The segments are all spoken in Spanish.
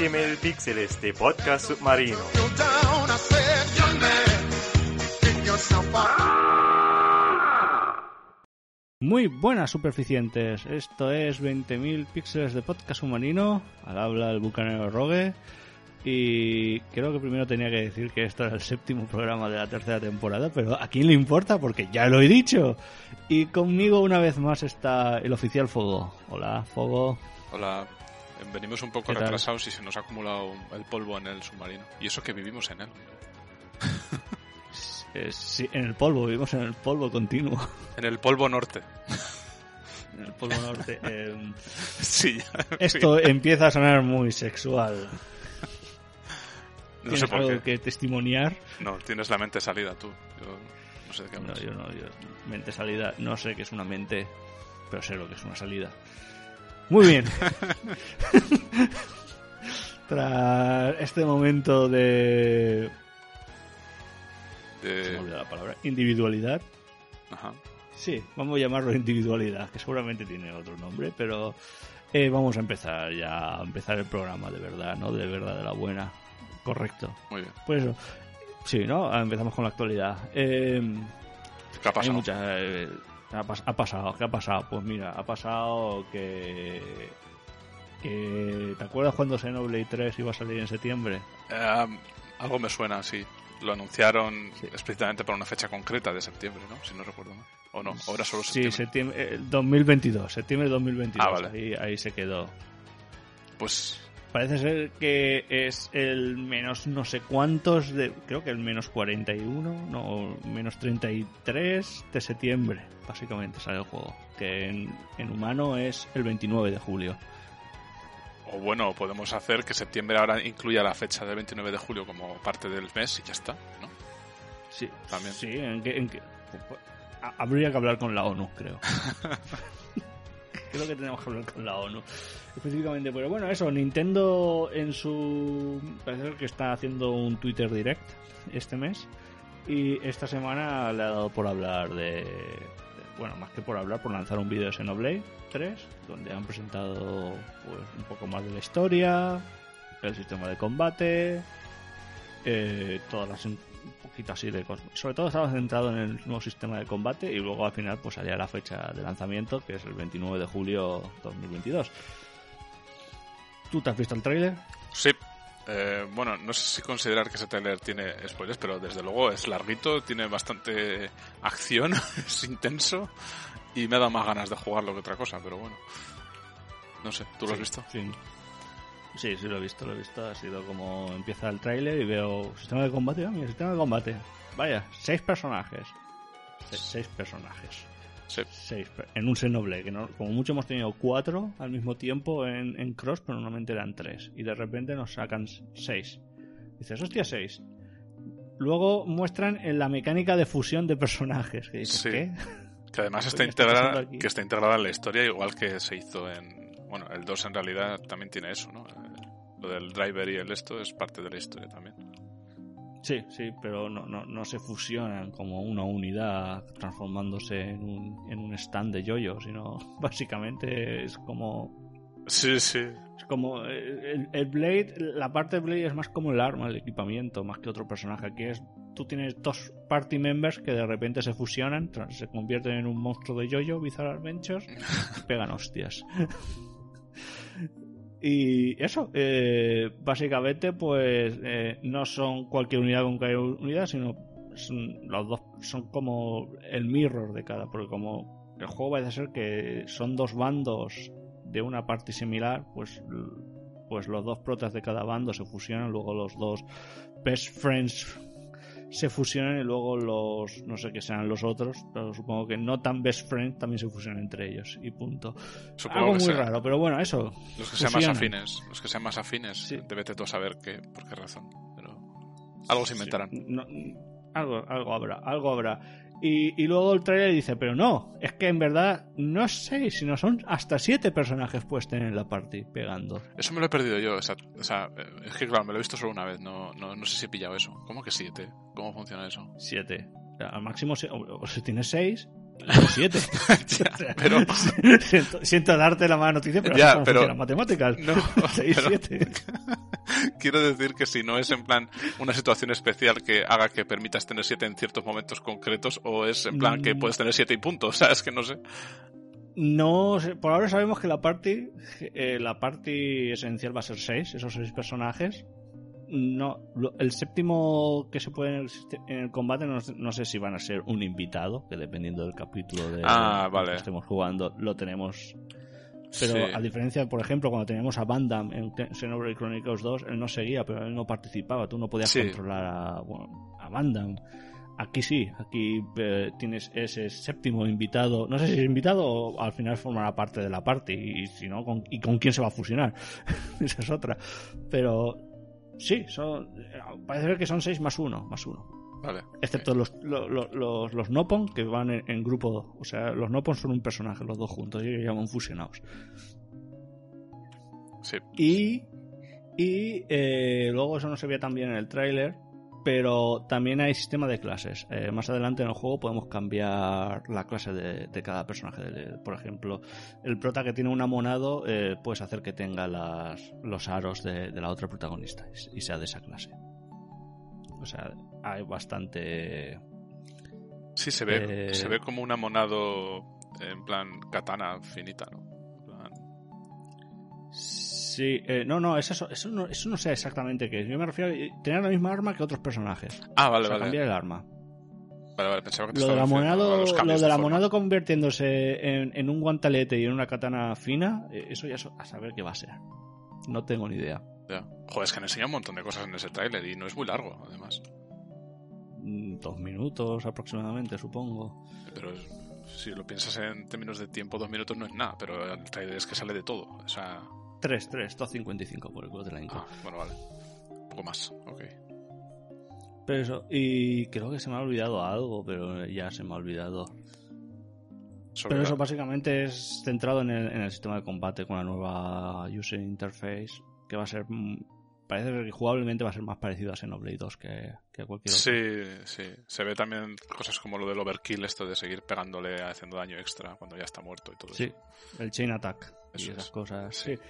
20.000 píxeles de podcast submarino. Muy buenas superficientes, esto es 20.000 píxeles de podcast submarino, al habla el bucanero Rogue y creo que primero tenía que decir que esto era el séptimo programa de la tercera temporada, pero ¿a quién le importa? Porque ya lo he dicho. Y conmigo una vez más está el oficial Fogo. Hola, Fogo. Hola, venimos un poco retrasados y se nos ha acumulado el polvo en el submarino. Y eso que vivimos en él. Sí, en el polvo, vivimos en el polvo continuo. En el polvo norte. En el polvo norte. Eh, sí, esto empieza a sonar muy sexual. No sé por algo qué. que testimoniar? No, tienes la mente salida tú. Yo no sé de qué No, hablas. yo no, yo, mente salida, no sé qué es una mente, pero sé lo que es una salida. Muy bien. Tras este momento de... Se me De- ha olvidado la palabra. Individualidad. Ajá. Sí, vamos a llamarlo individualidad, que seguramente tiene otro nombre, pero eh, vamos a empezar ya, a empezar el programa de verdad, ¿no? De verdad, de la buena. Correcto. Muy bien. Pues eso. Sí, ¿no? Empezamos con la actualidad. Eh, ¿Qué ha Hay muchas, eh, ha, pas- ha pasado, ¿qué ha pasado? Pues mira, ha pasado que, que ¿te acuerdas cuando Xenoblade 3 iba a salir en septiembre? Eh, algo me suena, sí. Lo anunciaron Sí. explícitamente para una fecha concreta de septiembre, ¿no? Si no recuerdo mal. ¿O no? Ahora solo Sí, septiembre. septiembre, eh, 2022, septiembre de 2022. Ah, vale. ahí, ahí se quedó. Pues Parece ser que es el menos no sé cuántos de, creo que el menos 41, no, menos 33 de septiembre, básicamente sale el juego. Que en, en humano es el 29 de julio. O bueno, podemos hacer que septiembre ahora incluya la fecha del 29 de julio como parte del mes y ya está, ¿no? Sí, También. Sí, en que, en que- ha- habría que hablar con la ONU, creo. creo que tenemos que hablar con la ONU específicamente. Pero bueno, eso, Nintendo en su. Parece que está haciendo un Twitter Direct este mes. Y esta semana le ha dado por hablar de. bueno, más que por hablar, por lanzar un vídeo de Xenoblade 3, donde han presentado pues un poco más de la historia, el sistema de combate, eh, todas las poquito así de. Sobre todo estaba centrado en el nuevo sistema de combate y luego al final pues salía la fecha de lanzamiento que es el 29 de julio 2022. ¿Tú te has visto el tráiler? Sí. Eh, bueno, no sé si considerar que ese trailer tiene spoilers, pero desde luego es larguito, tiene bastante acción, es intenso y me ha dado más ganas de jugarlo que otra cosa, pero bueno. No sé, ¿tú lo has visto? Sí. Sí, sí lo he visto, lo he visto. Ha sido como empieza el tráiler y veo sistema de combate. Ah, mira, sistema de combate. Vaya, seis personajes. Se- seis personajes. Sí. Seis en un Xenoblade, que no, como mucho hemos tenido cuatro al mismo tiempo en, en Cross, pero normalmente eran tres. Y de repente nos sacan seis. Dices, hostia, seis. Luego muestran en la mecánica de fusión de personajes. Que dices, Sí. ¿qué? Que además está integrada, que está integrada en la historia igual que se hizo en... Bueno, el 2 en realidad también tiene eso, ¿no? Eh, Lo del driver y el esto es parte de la historia también. Sí, sí, pero no, no, no se fusionan como una unidad transformándose en un, en un stand de yoyo, sino básicamente es como Sí, sí. es como eh, el, el Blade, la parte de Blade es más como el arma, el equipamiento, más que otro personaje. Aquí es tú tienes dos party members que de repente se fusionan, se convierten en un monstruo de yoyo, Bizarre Adventures, y pegan hostias. Y eso, eh, básicamente, pues eh, no son cualquier unidad con cualquier unidad, sino son, los dos son como el mirror de cada, porque como el juego parece ser que son dos bandos de una parte similar, pues, pues los dos protas de cada bando se fusionan, luego los dos best friends se fusionan y luego los, no sé qué sean los otros, pero supongo que no tan best friends también se fusionan entre ellos y punto. Supongo Algo muy sea- raro, pero bueno, eso. Los que sean más afines. Los que sean más afines. Sí. Debete tú saber qué, por qué razón. Pero algo se inventarán. Sí, no- algo, algo habrá, algo habrá. Y, y luego el trailer dice, pero no, es que en verdad no es seis, sino son hasta siete personajes puedes tener en la party pegando. Eso me lo he perdido yo. O sea, o sea, eh, es que claro, me lo he visto solo una vez. No, no, no sé si he pillado eso. ¿Cómo que siete? ¿Cómo funciona eso? Siete. Al máximo, o, o si tienes seis, 7. Ya, pero siento, siento darte la mala noticia, pero Ya, como pero- las matemáticas. No, 6, pero- 7. quiero decir que si no es en plan una situación especial que haga que permitas tener 7 en ciertos momentos concretos o es en plan que Mm. puedes tener 7 y punto, o sea, es que no sé. No, por ahora sabemos que la party, eh, la party esencial va a ser 6, esos 6 personajes. No, el séptimo que se puede en el, siste- en el combate no, sé- no sé si van a ser un invitado, que dependiendo del capítulo de Ah, vale. que estemos jugando, lo tenemos. Pero Sí. a diferencia, por ejemplo, cuando teníamos a Bandam en Xenoblade Chronicles 2, él no seguía, pero él no participaba. Tú no podías Sí. controlar a, bueno, a Bandam. Aquí sí, aquí eh, tienes ese séptimo invitado. No sé si es invitado o al final formará parte de la party. Y si no, con, ¿y con quién se va a fusionar? Esa es otra. Pero sí, son, parece ser que son seis más uno, más uno. Vale. Excepto los, lo- lo- los, los Nopon que van en, en grupo. O sea, los Nopon son un personaje, los dos juntos. Y ellos llaman fusionados. Sí. Y, y eh, luego eso no se veía tan bien en el tráiler, pero también hay sistema de clases. Eh, más adelante en el juego podemos cambiar la clase de, de cada personaje. De- por ejemplo, el prota que tiene un amonado, eh, puedes hacer que tenga las, los aros de, de la otra protagonista y, y sea de esa clase. O sea, hay bastante... Sí, se ve, Eh, se ve como un amonado en plan katana finita, ¿no? En plan- Sí, eh, no, no, es eso, eso no, eso no sé exactamente qué es. Yo me refiero a tener la misma arma que otros personajes. Ah, vale, o sea, vale. cambiar el arma. Vale, vale, pensaba que te Lo del estaba refiriendo a amonado, los lo de forma. amonado convirtiéndose en, en un guantalete y en una katana fina, eh, eso ya so- a saber qué va a ser. No tengo ni idea. Ya. Joder, es que han enseñado un montón de cosas en ese tráiler y no es muy largo, además. Mm, Dos minutos aproximadamente, supongo. Pero es- si lo piensas en términos de tiempo, dos minutos no es nada, pero el trailer es que sale de todo. O sea, Tres, tres, 2.55 por el culo de la Inco. ah, bueno, vale. Un poco más, ok. Pero eso, y creo que se me ha olvidado algo, pero ya se me ha olvidado. Sobre Pero eso básicamente es centrado en el, en el sistema de combate con la nueva User Interface, que va a ser. mm, Parece que jugablemente va a ser más parecido a Xenoblade 2 que, que a cualquier otro. Sí, sí. Se ve también cosas como lo del overkill, esto de seguir pegándole haciendo daño extra cuando ya está muerto y todo Sí, eso. el Chain Attack y esas es. cosas. Sí. Sí.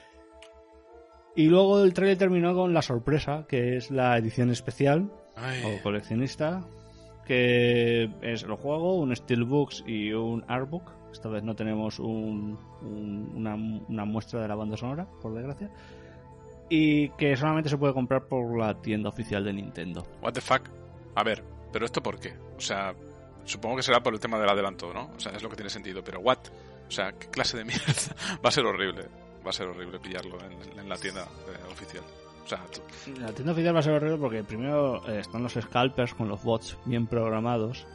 Y luego el trailer terminó con la sorpresa, que es la edición especial Ay, o coleccionista, que es el juego, un Steelbooks y un Artbook. Esta vez no tenemos un- un- una, una muestra de la banda sonora, por desgracia. Y que solamente se puede comprar por la tienda oficial de Nintendo. what the fuck. A ver, pero esto por qué? O sea, supongo que será por el tema del adelanto, ¿no? O sea, es lo que tiene sentido, pero what? O sea, ¿qué clase de mierda? Va a ser horrible. Va a ser horrible pillarlo en, la tienda eh, oficial. O sea, La tienda oficial va a ser horrible porque primero eh, están los scalpers con los bots bien programados.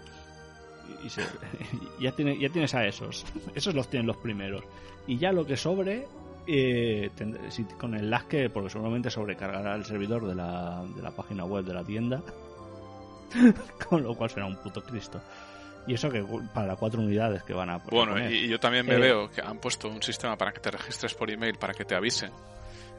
Y, se- ya, tiene, ya tienes a esos. Esos los tienen los primeros. Y ya lo que sobre, eh, si- con el lag que, porque seguramente sobrecargará el servidor de la, de la página web de la tienda. con lo cual será un puto Cristo. Y eso que para cuatro unidades que van a Bueno, poner. y, y yo también me Eh, veo que han puesto un sistema para que te registres por email para que te avisen.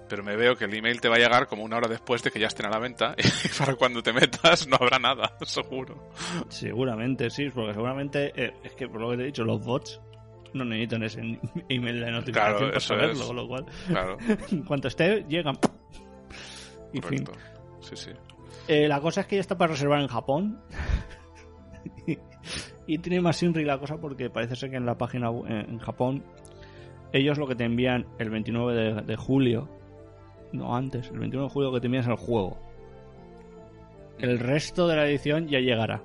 Pero me veo que el email te va a llegar como una hora después de que ya estén a la venta y para cuando te metas no habrá nada, seguro. Seguramente, sí, porque seguramente eh, es que por lo que te he dicho, los bots no necesitan ese email de notificación Claro, para eso saberlo, es. con lo cual Claro, en cuanto esté, llegan. Y fin. Sí, sí. Eh, la cosa es que ya está para reservar en Japón. Y, tiene más Inri la cosa porque parece ser que en la página en Japón ellos lo que te envían el 29 de, de julio, no antes, el 29 de julio lo que te envían es el juego. El resto de la edición ya llegará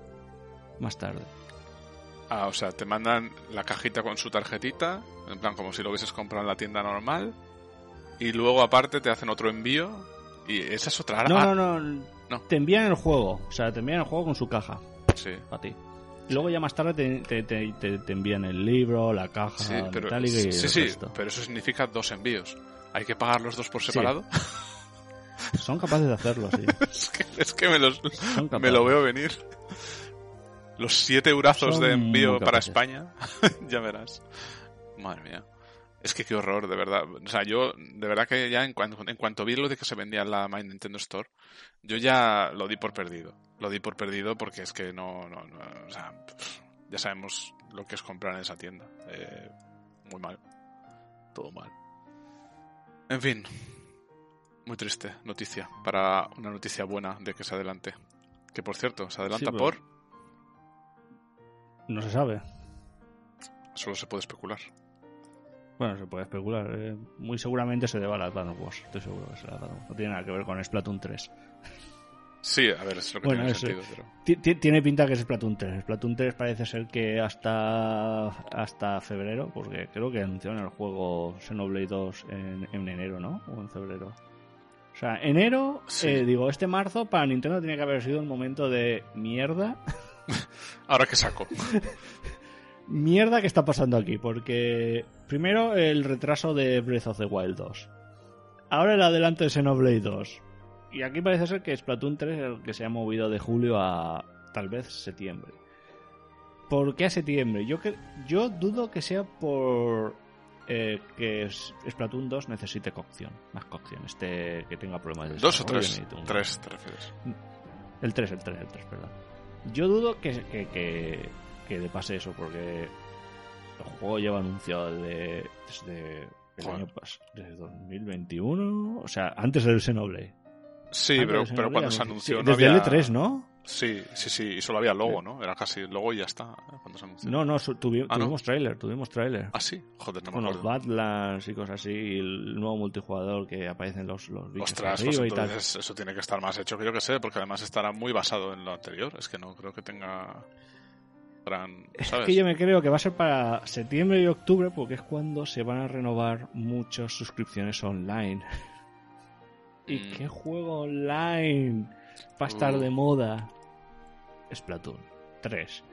más tarde. Ah, o sea, te mandan la cajita con su tarjetita, en plan como si lo hubieses comprado en la tienda normal, y luego aparte te hacen otro envío, y esa es otra... No, ah, no, no, no. Te envían el juego. O sea, te envían el juego con su caja Sí, para ti. Luego ya más tarde te, te, te- te- envían el libro, la caja sí, pero, metálica y sí, sí, pero eso significa dos envíos. ¿Hay que pagar los dos por separado? Son capaces de hacerlo, sí. es, que, es que me, los, me lo veo venir. Los siete eurazos Son de envío para. España, ya verás. Madre mía. Es que qué horror, de verdad. O sea, yo, de verdad que ya en cuanto, en cuanto vi lo de que se vendía en la My Nintendo Store, yo ya lo di por perdido. Lo di por perdido porque es que no, no, no o sea, ya sabemos lo que es comprar en esa tienda. Eh, muy mal. Todo mal. En fin. Muy triste noticia. Para una noticia buena de que se adelante. Que por cierto, se adelanta Sí, por... No se sabe. Solo se puede especular. Bueno, se puede especular. eh, muy seguramente se deba a la Advance Wars. Estoy seguro que será la. No tiene nada que ver con Splatoon 3. Sí, a ver, es lo que Bueno, tiene sentido, pero... Ti- ti- Tiene pinta que es Splatoon 3. Splatoon 3 parece ser que hasta hasta febrero, porque creo que anunciaron el juego Xenoblade 2 en, en enero, ¿no? O en febrero. O sea, enero, Sí. eh, digo, este marzo para Nintendo tiene que haber sido un momento de mierda. Ahora que saco. Mierda que está pasando aquí, porque primero el retraso de Breath of the Wild 2. Ahora el adelanto de Xenoblade 2. Y aquí parece ser que Splatoon 3 es el que se ha movido de julio a tal vez septiembre. ¿Por qué a septiembre? Yo, que, yo dudo que sea por eh, que Splatoon 2 necesite cocción, más cocción, este que tenga problemas de ¿Dos o tres? Tres, te refieres. el 3, el 3, el 3, perdón. Yo dudo que, que, que, que le pase eso, porque el juego lleva anunciado de- desde el año pasado, desde 2021, o sea, antes del Xenoblade. Sí, Antes pero, cuando se anunció- sí, no desde había... el E3, ¿no? Sí, sí, sí, y solo había logo, ¿no? Era casi logo y ya está, ¿eh? cuando se anunció. No, no, tuvi- Ah, ¿no? tuvimos trailer, tuvimos trailer. Ah, sí, joder, no me con los. Badlands y cosas así, y el nuevo multijugador que aparecen los, los bichos Ostras, pues arriba y tal. entonces eso tiene que estar más hecho que yo que sé, porque además estará muy basado en lo anterior. Es que no creo que tenga gran... ¿sabes? Es que yo me creo que va a ser para septiembre y octubre porque es cuando se van a renovar muchas suscripciones online. ¿Y Mm. qué juego online va a estar Uh. de moda? Splatoon 3.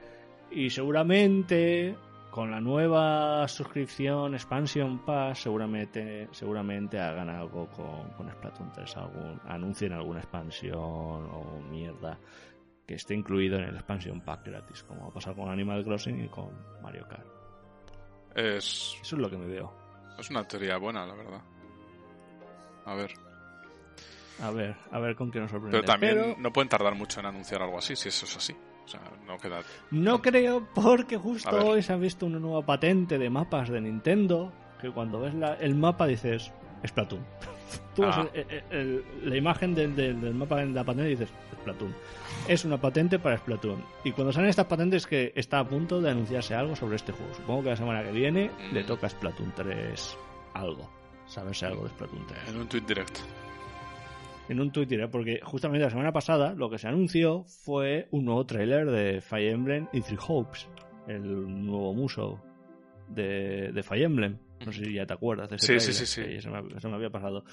Y seguramente con la nueva suscripción Expansion Pass seguramente seguramente hagan algo con, con Splatoon 3, algún, anuncien alguna expansión o mierda que esté incluido en el expansion pack gratis, como ha pasado con Animal Crossing y con Mario Kart. Es, Eso es lo que me veo. es una teoría buena, la verdad. A ver. A ver, a ver con qué nos sorprende. Pero también Pero no pueden tardar mucho en anunciar algo así, si eso es así. O sea, no queda... no creo porque justo hoy se ha visto una nueva patente de mapas de Nintendo que cuando ves la- el mapa dices Splatoon. Tú ves Ah. el- el- el- la imagen del, del- del mapa en la patente y dices Splatoon. Es una patente para Splatoon. Y cuando salen estas patentes que está a punto de anunciarse algo sobre este juego. Supongo que la semana que viene Mm. le toca a Splatoon 3 algo. Saberse algo de Splatoon 3. En un tweet directo. En un Twitter, ¿eh? porque justamente la semana pasada lo que se anunció fue un nuevo tráiler de Fire Emblem y Three Hopes, el nuevo muso de, de Fire Emblem. No sé si ya te acuerdas de ese Sí, sí, sí, sí. que se me, se me había pasado.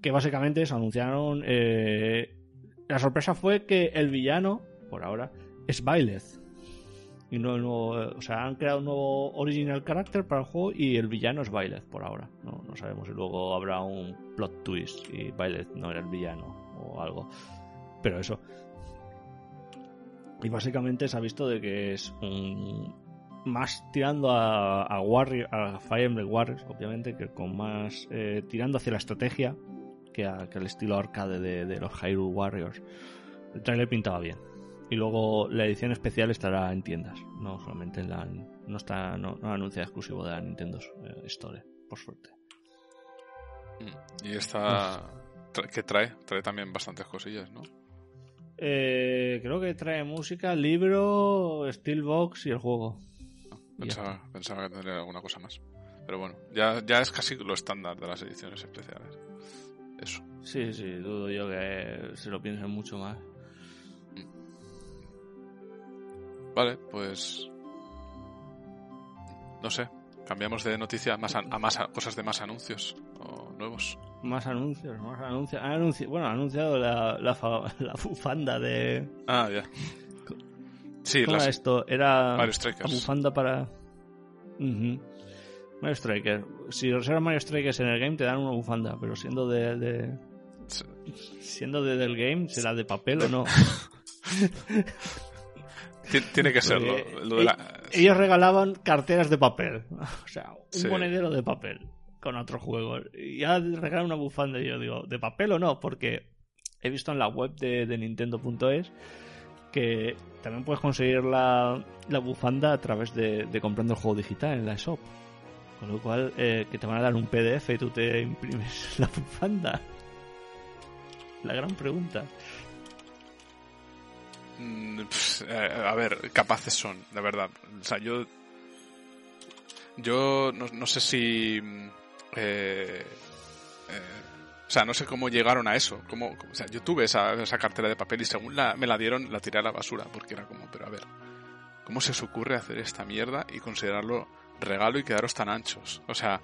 Que básicamente se anunciaron... eh, la sorpresa fue que el villano, por ahora, es Byleth. Y no el nuevo, o sea, han creado un nuevo original character para el juego y el villano es Byleth por ahora. No, no sabemos si luego habrá un plot twist y Byleth no era el villano o algo. Pero eso. Y básicamente se ha visto de que es un más tirando a, a Warrior, a Fire Emblem Warriors, obviamente, que con más eh, tirando hacia la estrategia que, a- que al estilo arcade de, de los Hyrule Warriors. El trailer pintaba bien. Y luego la edición especial estará en tiendas, no solamente en la no está no, no anuncia exclusivo de la Nintendo eh, Store, por suerte. Mm. Y esta... ¿Qué trae? Trae también bastantes cosillas, ¿no? Eh, creo que trae música, libro, Steelbox y el juego. Y Pensaba, pensaba que tendría alguna cosa más. Pero bueno, ya, ya es casi lo estándar de las ediciones especiales. Eso. Sí, sí, dudo yo que se lo piensen mucho más. Vale, pues... No sé. Cambiamos de noticia a más, a más a- cosas de más anuncios o nuevos. Más anuncios, más anuncios. Han anunci- bueno, han anunciado la, la, fa- la bufanda de. Ah, ya. Sí, ¿Cómo las era esto? Era Mario Strikers. bufanda para. Mario Striker. Si reservas Mario Strikers en el game te dan una bufanda, pero siendo de, de- Sí. siendo de, del game, ¿será de papel o no? Ti- Tiene que serlo. Lo de la- Ellos regalaban carteras de papel. O sea, un Sí. monedero de papel con otros juegos. Y ya regalan una bufanda y yo digo, ¿de papel o no? Porque he visto en la web de, de Nintendo.es que también puedes conseguir la, la bufanda a través de, de comprando el juego digital en la shop. Con lo cual, eh, que te van a dar un PDF y tú te imprimes la bufanda. La gran pregunta. Mm, eh, a ver, capaces son, de verdad. O sea, yo. Yo no, sé si. mm, eh, eh, o sea, no sé cómo llegaron a eso. Cómo, o sea, yo tuve esa, esa cartera de papel y según me la dieron, la tiré a la basura. Porque era como, pero a ver, ¿cómo se os ocurre hacer esta mierda y considerarlo regalo y quedaros tan anchos? O sea,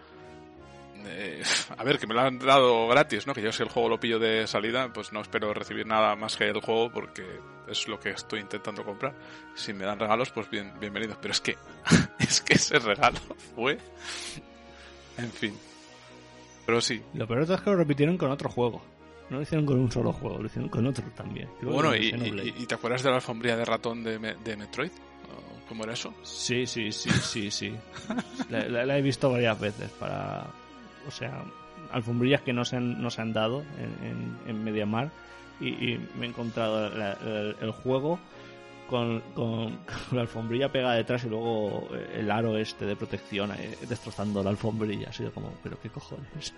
eh, a ver, que me lo han dado gratis, ¿no? Que yo si el juego lo pillo de salida, pues no espero recibir nada más que el juego porque es lo que estoy intentando comprar. Si me dan regalos, pues bien, bienvenidos. Pero es que, es que ese regalo fue, en fin. Pero sí. Lo peor es que lo repitieron con otro juego. No lo hicieron con un solo juego, lo hicieron con otro también. Creo Bueno, y, y- y te acuerdas de la alfombría de ratón de, de Metroid? ¿O ¿Cómo era eso? Sí, sí, sí, sí, sí. la, la- la he visto varias veces para... O sea, alfombrillas que no se han, no se han dado en, en, en Mediamar y, me he encontrado el, juego con, la alfombrilla pegada detrás y luego el aro este de protección destrozando la alfombrilla. Ha sido como, pero qué cojones.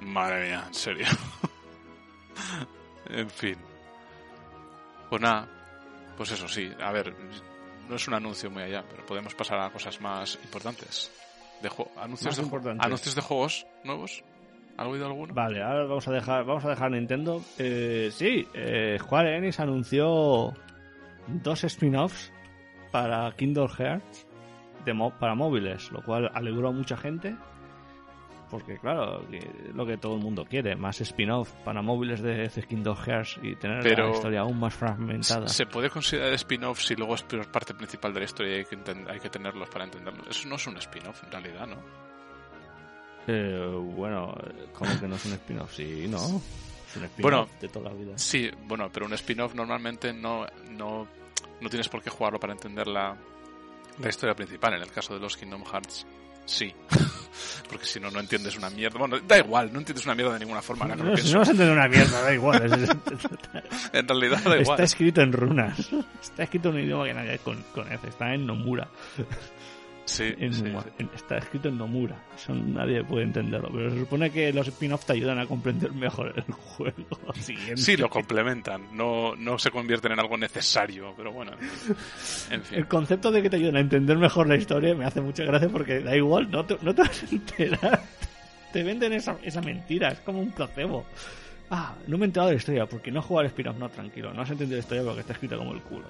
Madre mía, en serio. en fin. Pues nada, pues eso sí, a ver, no es un anuncio muy allá, pero podemos pasar a cosas más importantes. De anuncios, de, anuncios de juegos nuevos. ¿Has oído alguno? Vale, ahora vamos a dejar, vamos a dejar Nintendo. Eh, sí, eh, Square Enix anunció dos spin-offs para Kingdom Hearts de para móviles, lo cual alegró a mucha gente. Porque claro, lo que todo el mundo quiere, más spin-off para móviles de The Kingdom Hearts y tener Pero- la historia aún más fragmentada. ¿Se puede considerar spin-off si luego es parte principal de la historia y hay que, hay que tenerlos para entenderlo? Eso no es un spin-off en realidad, ¿no? Eh, bueno, como que no es un spin-off, sí, ¿no? Es un spin-off Bueno, de toda la vida. Sí, bueno, pero un spin-off normalmente no, no, no tienes por qué jugarlo para entender la, la historia principal. En el caso de los Kingdom Hearts, sí. Porque si no, no entiendes una mierda. Bueno, da igual, no entiendes una mierda de ninguna forma. No, vas a entender una mierda, da igual. En realidad da igual. Está escrito en runas. Está escrito en un idioma que nadie con, conoce. Está en Nomura. Sí, En sí, sí. está escrito en Nomura. Eso nadie puede entenderlo. Pero se supone que los spin-off te ayudan a comprender mejor el juego. Siguiente. Sí, lo complementan. No, no se convierten en algo necesario, pero bueno. En fin. El concepto de que te ayudan a entender mejor la historia me hace mucha gracia porque da igual, no te, no te vas a enterar. Te venden esa, esa mentira, es como un placebo. Ah, no me he enterado de la historia porque no he jugado al spin-off. No, tranquilo, no has entendido la historia porque está escrita como el culo.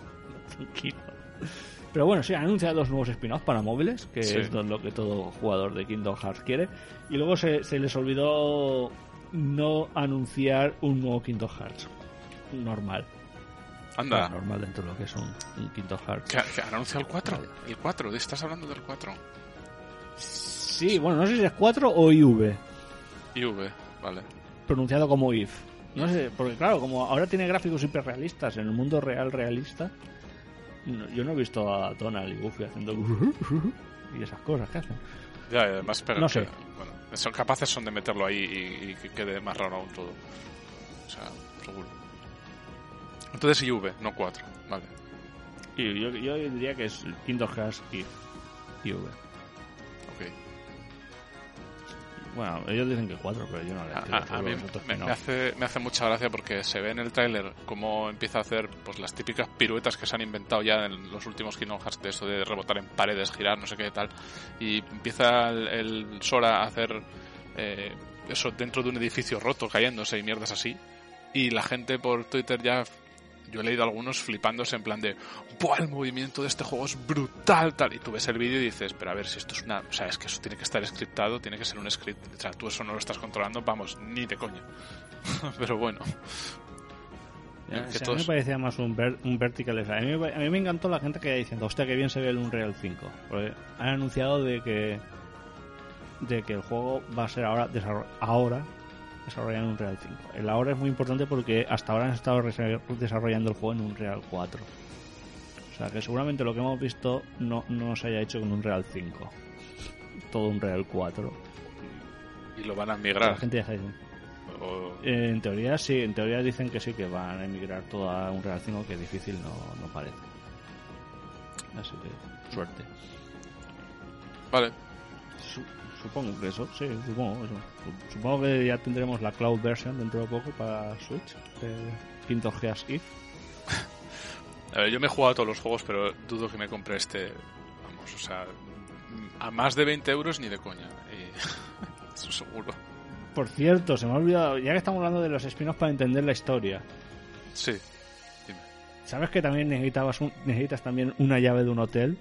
Tranquilo. Pero bueno, sí, han anunciado dos nuevos spin-offs para móviles, que Sí. es lo que todo jugador de Kingdom Hearts quiere. Y luego se, se les olvidó no anunciar un nuevo Kingdom Hearts. Normal. Anda. Bueno, normal dentro de lo que es un, un Kingdom Hearts. ¿Que, que han anunciado el 4? El 4, ¿estás hablando del 4? Sí, bueno, no sé si es 4 o IV, IV, vale. pronunciado como IF. No sé, porque claro, como ahora tiene gráficos hiperrealistas en el mundo real realista, no- yo no he visto a Donald y Goofy haciendo y esas cosas que hacen. Ya, y además, pero No sé. bueno, son capaces son de meterlo ahí y, y que quede más raro aún todo. O sea, seguro. Entonces IV, no 4, vale. Y yo, yo diría que es Kingdom Hearts IF. IV. Bueno, ellos dicen que 4, pero yo no le A, estoy a- mí me, no. me hace, me hace mucha gracia porque se ve en el tráiler cómo empieza a hacer pues las típicas piruetas que se han inventado ya en los últimos Kingdom Hearts de eso de rebotar en paredes, girar, no sé qué tal. Y empieza el, el Sora a hacer eh, eso dentro de un edificio roto, cayéndose y mierdas así. Y la gente por Twitter ya... Yo he leído algunos flipándose en plan de ¡Buah! El movimiento de este juego es brutal, tal. Y tú ves el vídeo y dices, pero a ver, si esto es una... O sea, es que eso tiene que estar scriptado, tiene que ser un script. O sea, tú eso no lo estás controlando, vamos, ni de coña. pero bueno. Ya, o sea, a mí me parecía más un, ver- un vertical slide. A mí, me- a mí me encantó la gente que iba diciendo, hostia, que bien se ve el Unreal 5. Porque han anunciado de que de que el juego va a ser ahora ahora desarrollado en Unreal 5. El ahora es muy importante porque hasta ahora han estado desarrollando el juego en Unreal 4. O sea que seguramente lo que hemos visto no, no se haya hecho con Unreal 5. Todo Unreal 4. Y lo van a La migrar. gente ya está diciendo, O- Eh, en teoría sí, en teoría dicen que sí, que van a emigrar todo a un Real 5, que difícil no, no parece. Así que, suerte. Vale, Su- supongo que eso, sí, supongo eso. Su- Supongo que ya tendremos la cloud version dentro de poco para Switch, de Quinto Gears If. A ver, yo me he jugado a todos los juegos, pero dudo que me compre este. Vamos, o sea, a más de 20 euros ni de coña. Y, eso seguro. Por cierto, se me ha olvidado, ya que estamos hablando de los spin-offs para entender la historia, Sí. Dime. ¿sabes que también necesitabas un- necesitas también una llave de un hotel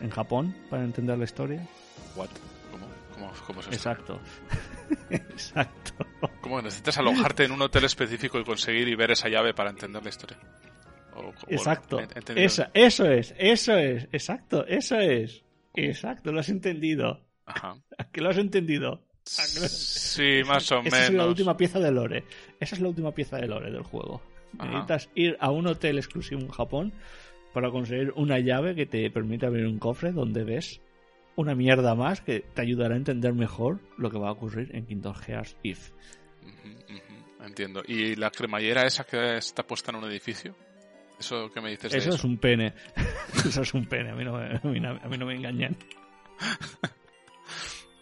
en Japón para entender la historia? What? ¿Cómo? ¿Cómo, cómo es esto? Exacto. Exacto. ¿Cómo necesitas alojarte en un hotel específico y conseguir y ver esa llave para entender la historia? O- Exacto. Esa- eso es, eso es, exacto, eso es. Exacto, lo has entendido. Ajá. ¿A que lo has entendido? ¿A que lo- Sí, más o Esa es la menos. última pieza de lore. Esa es la última pieza de lore del juego. Ajá. Necesitas ir a un hotel exclusivo en Japón para conseguir una llave que te permite abrir un cofre donde ves una mierda más que te ayudará a entender mejor lo que va a ocurrir en Kingdom Hearts If. Entiendo. ¿Y la cremallera esa que está puesta en un edificio? ¿Eso qué me dices de Eso eso? es un pene. eso es un pene. A mí no me, a mí no- a mí no me engañan.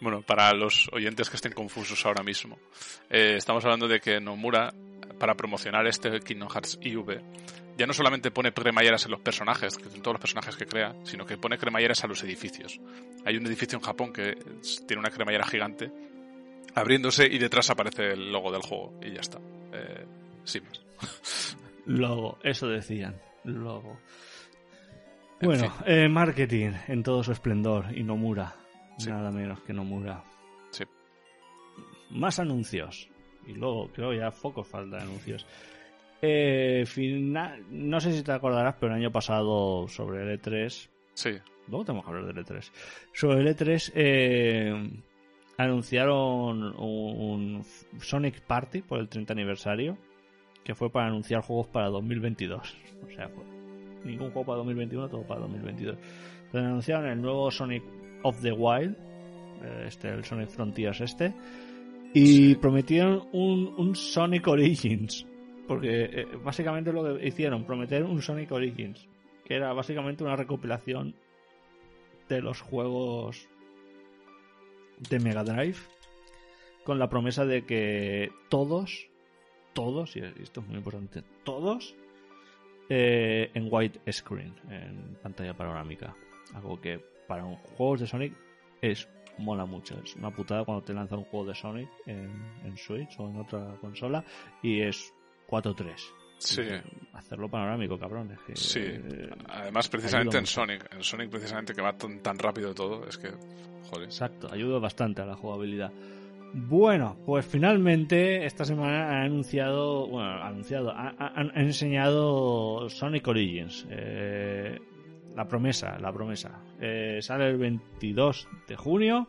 Bueno, para los oyentes que estén confusos ahora mismo, eh, estamos hablando de que Nomura, para promocionar este Kingdom Hearts IV, ya no solamente pone cremalleras en los personajes, que en todos los personajes que crea, sino que pone cremalleras a los edificios. Hay un edificio en Japón que tiene una cremallera gigante abriéndose y detrás aparece el logo del juego y ya está. Eh, sin más. Logo, eso decían. Logo. En Bueno, eh, marketing en todo su esplendor y Nomura. Sí. Nada menos que Nomura. Sí. Más anuncios. Y luego, creo ya poco falta de anuncios. Eh, final, no sé si te acordarás, pero el año pasado sobre el E3 Sí, Luego tenemos que hablar del E3. Sobre el E3 eh, anunciaron un, un Sonic Party por el 30 aniversario, que fue para anunciar juegos para 2022. O sea, fue ningún juego para 2021, todo para 2022. Entonces anunciaron el nuevo Sonic of the Wild, eh, este, el Sonic Frontiers este, y Sí. prometieron un, un Sonic Origins. Porque eh, básicamente lo que hicieron, prometer un Sonic Origins, que era básicamente una recopilación de los juegos de Mega Drive con la promesa de que todos, todos, y esto es muy importante, todos eh, en white screen, en pantalla panorámica. Algo que para un juegos de Sonic es mola mucho. Es una putada cuando te lanza un juego de Sonic en, en Switch o en otra consola y es 4.3. sí. Hacerlo panorámico, cabrón. Es que, Sí, eh, además precisamente en. Sonic, en Sonic precisamente que va tan, tan rápido todo, es que, joder. Exacto, ayuda bastante a la jugabilidad. Bueno, pues finalmente esta semana han anunciado, bueno, ha anunciado, ha- ha- han, han enseñado Sonic Origins. eh, la promesa, la promesa. Eh, sale el 22 de junio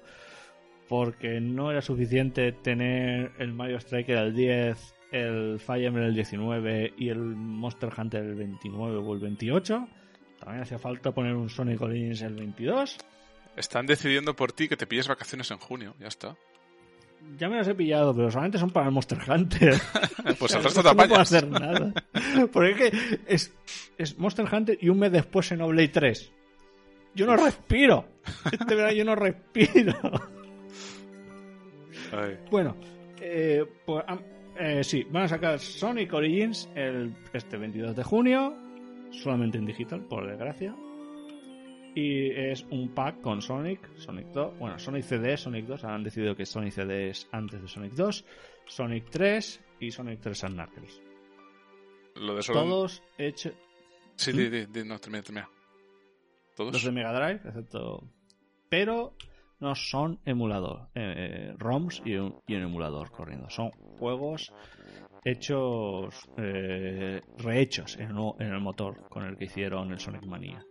porque no era suficiente tener el Mario Striker el 10, el Fire Emblem el 19 y el Monster Hunter el 29 o el 28. También hacía falta poner un Sonic Origins el 22. Están decidiendo por ti que te pilles vacaciones en junio, ya está. Ya me los he pillado, pero solamente son para el Monster Hunter. Pues el No resto te puedo apañas. hacer nada. Porque es que es, es Monster Hunter y un mes después en Oblade 3. Yo no respiro. Este verano yo no respiro. Ay, Bueno, eh, pues, eh, sí, van a sacar Sonic Origins el, este 22 de junio, solamente en digital, por desgracia. Y es un pack con Sonic, Sonic 2, bueno, Sonic CD, Sonic 2, han decidido que Sonic CD es antes de Sonic 2, Sonic 3 y Sonic 3 and Knuckles. Lo de solo... Todos hechos, Sí, di, di, di, no, termina, termina. ¿Todos? los de Mega Drive, excepto... Pero no son emulador, eh, ROMs y un, y un emulador corriendo. Son juegos hechos, eh, rehechos en, el- en el motor con el que hicieron el Sonic Mania.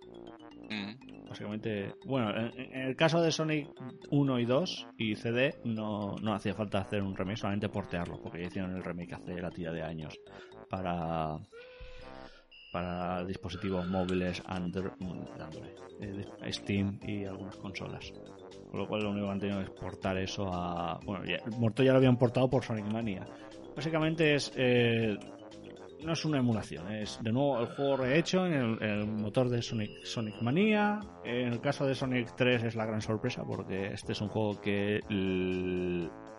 Mm, Básicamente, bueno, en, en el caso de Sonic 1 y 2 y CD no, no hacía falta hacer un remake, solamente portearlo, porque ya hicieron el remake hace la tira de años para para dispositivos móviles Android, Android, eh, Steam y algunas consolas. Con lo cual lo único que han tenido es portar eso a... Bueno, ya, el muerto ya lo habían portado por Sonic Mania, básicamente es eh, no es una emulación, es de nuevo el juego rehecho en el, motor de Sonic, Sonic Mania. En el caso de Sonic 3 es la gran sorpresa porque este es un juego que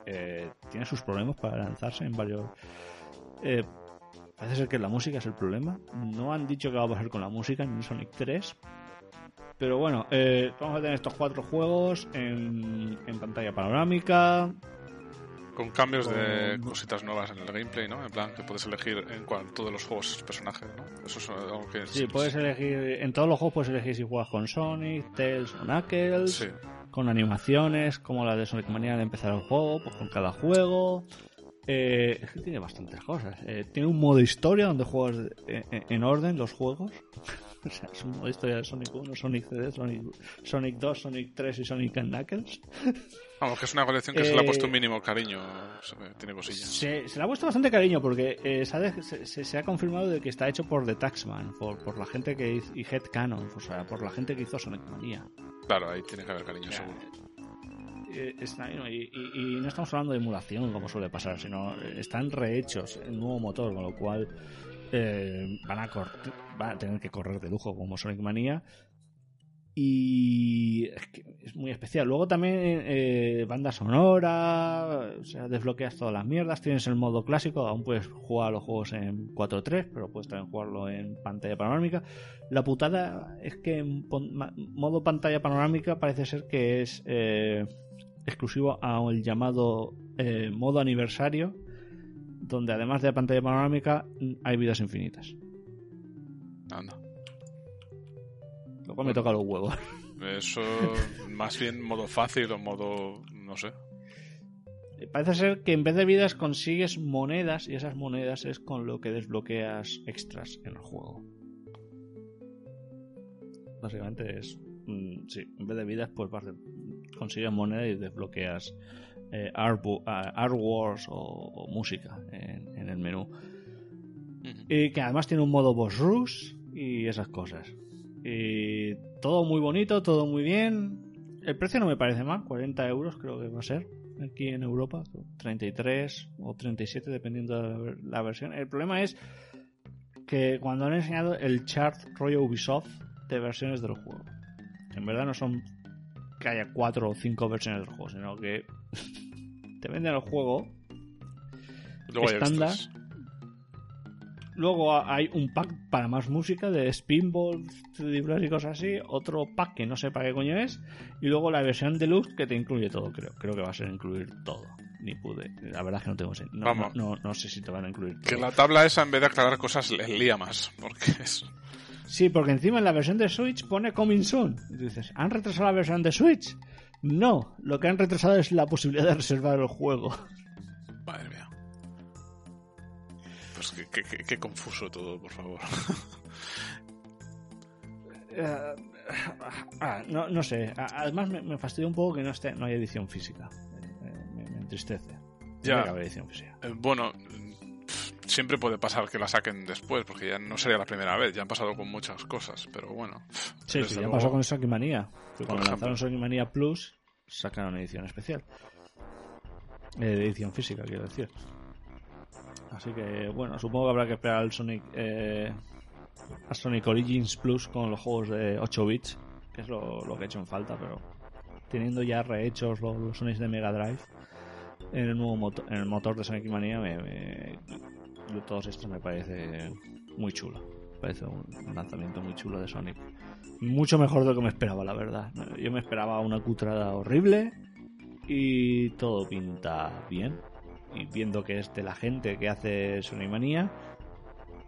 eh, tiene sus problemas para lanzarse en varios. Parece ser que la música es el problema. No han dicho qué va a pasar con la música en Sonic 3. Pero bueno, eh, vamos a tener estos cuatro juegos en, en pantalla panorámica, Con cambios de cositas nuevas en el gameplay, ¿no? En plan, que puedes elegir en cual, todos los juegos personajes, ¿no? Eso es algo que... Sí, puedes elegir, en todos los juegos puedes elegir si juegas con Sonic, Tails o Knuckles, Sí. con animaciones como la de Sonic Mania de empezar el juego, pues con cada juego. Eh, es que tiene bastantes cosas. Eh, tiene un modo historia donde juegas en, en- en orden los juegos. o sea, es un modo historia de Sonic 1, Sonic CD, Sonic, Sonic 2, Sonic 3 y Sonic and Knuckles. Vamos, que es una colección que se le ha Eh, puesto un mínimo cariño. Tiene cosillas. Se, se le ha puesto bastante cariño porque eh, se, se- se- ha confirmado de que está hecho por The Taxman, por, por la gente que hizo, y Headcanon, o sea, por la gente que hizo Sonic Mania. Claro, ahí tiene que haber cariño, O sea, seguro. Eh, y, no estamos hablando de emulación como suele pasar, sino eh, están rehechos en nuevo motor, con lo cual eh, van, a van a tener que correr de lujo como Sonic Mania. Y es, muy especial. Luego también eh, banda sonora, o sea, desbloqueas todas las mierdas, tienes el modo clásico, aún puedes jugar los juegos en 4.3, pero puedes también jugarlo en pantalla panorámica. La putada es que en modo pantalla panorámica parece ser que es exclusivo al llamado eh, modo aniversario, donde además de la pantalla panorámica hay vidas infinitas. Anda. Lo cual me toca los huevos. Eso, más bien modo fácil o modo, no sé. Parece ser que en vez de vidas consigues monedas y esas monedas es con lo que desbloqueas extras en el juego. Básicamente es. Mm, sí, en vez de vidas, pues vas de- consigues monedas y desbloqueas eh, Art, ah, Art Wars o, o música en, en el menú. Y que además tiene un modo boss rush y esas cosas. Y todo muy bonito, todo muy bien. El precio no me parece mal, 40 euros creo que va a ser aquí en Europa, 33 o 37 dependiendo de la versión. El problema es que cuando han enseñado el chart rollo Ubisoft de versiones del juego, en verdad no son que haya cuatro o cinco versiones del juego, sino que te venden el juego Luego hay estándar. extras. Luego ha- hay un pack para más música de Spinball, 3D Blast y cosas así. Otro pack que no sé para qué coño es. Y luego la versión deluxe que te incluye todo, creo. Creo que va a ser incluir todo. Ni pude. La verdad es que no tengo no, Vamos. no, no, no sé si te van a incluir todo. Que la tabla esa, en vez de aclarar cosas, le lía más. Porque es. Sí, porque encima en la versión de Switch pone Coming Soon. Y dices, ¿han retrasado la versión de Switch? No, lo que han retrasado es la posibilidad de reservar el juego. Madre mía. Pues qué, qué- qué- qué confuso todo, por favor. Eh, ah, no, no sé. Además me, me fastidia un poco que no esté, no haya edición física. Eh, me, me entristece. Ya. Edición física. Eh, bueno, siempre puede pasar que la saquen después, porque ya no sería la primera vez. Ya han pasado con muchas cosas, pero bueno. Sí, sí, ya luego- pasó con Sonic Por Cuando lanzaron Sonic Mania Plus, sacaron edición especial. Eh, de edición física, quiero decir. Así que, bueno, supongo que habrá que esperar al Sonic, eh, a Sonic Origins Plus con los juegos de 8 bits, que es lo, lo que he hecho en falta, pero teniendo ya rehechos los, los Sonics de Mega Drive en el nuevo motor, en el motor de Sonic Mania, me, me- de todos estos me parece muy chulo. Parece un lanzamiento muy chulo de Sonic. Mucho mejor de lo que me esperaba, la verdad. Yo me esperaba una cutrada horrible y todo pinta bien. Y viendo que es de la gente que hace Sonic Manía,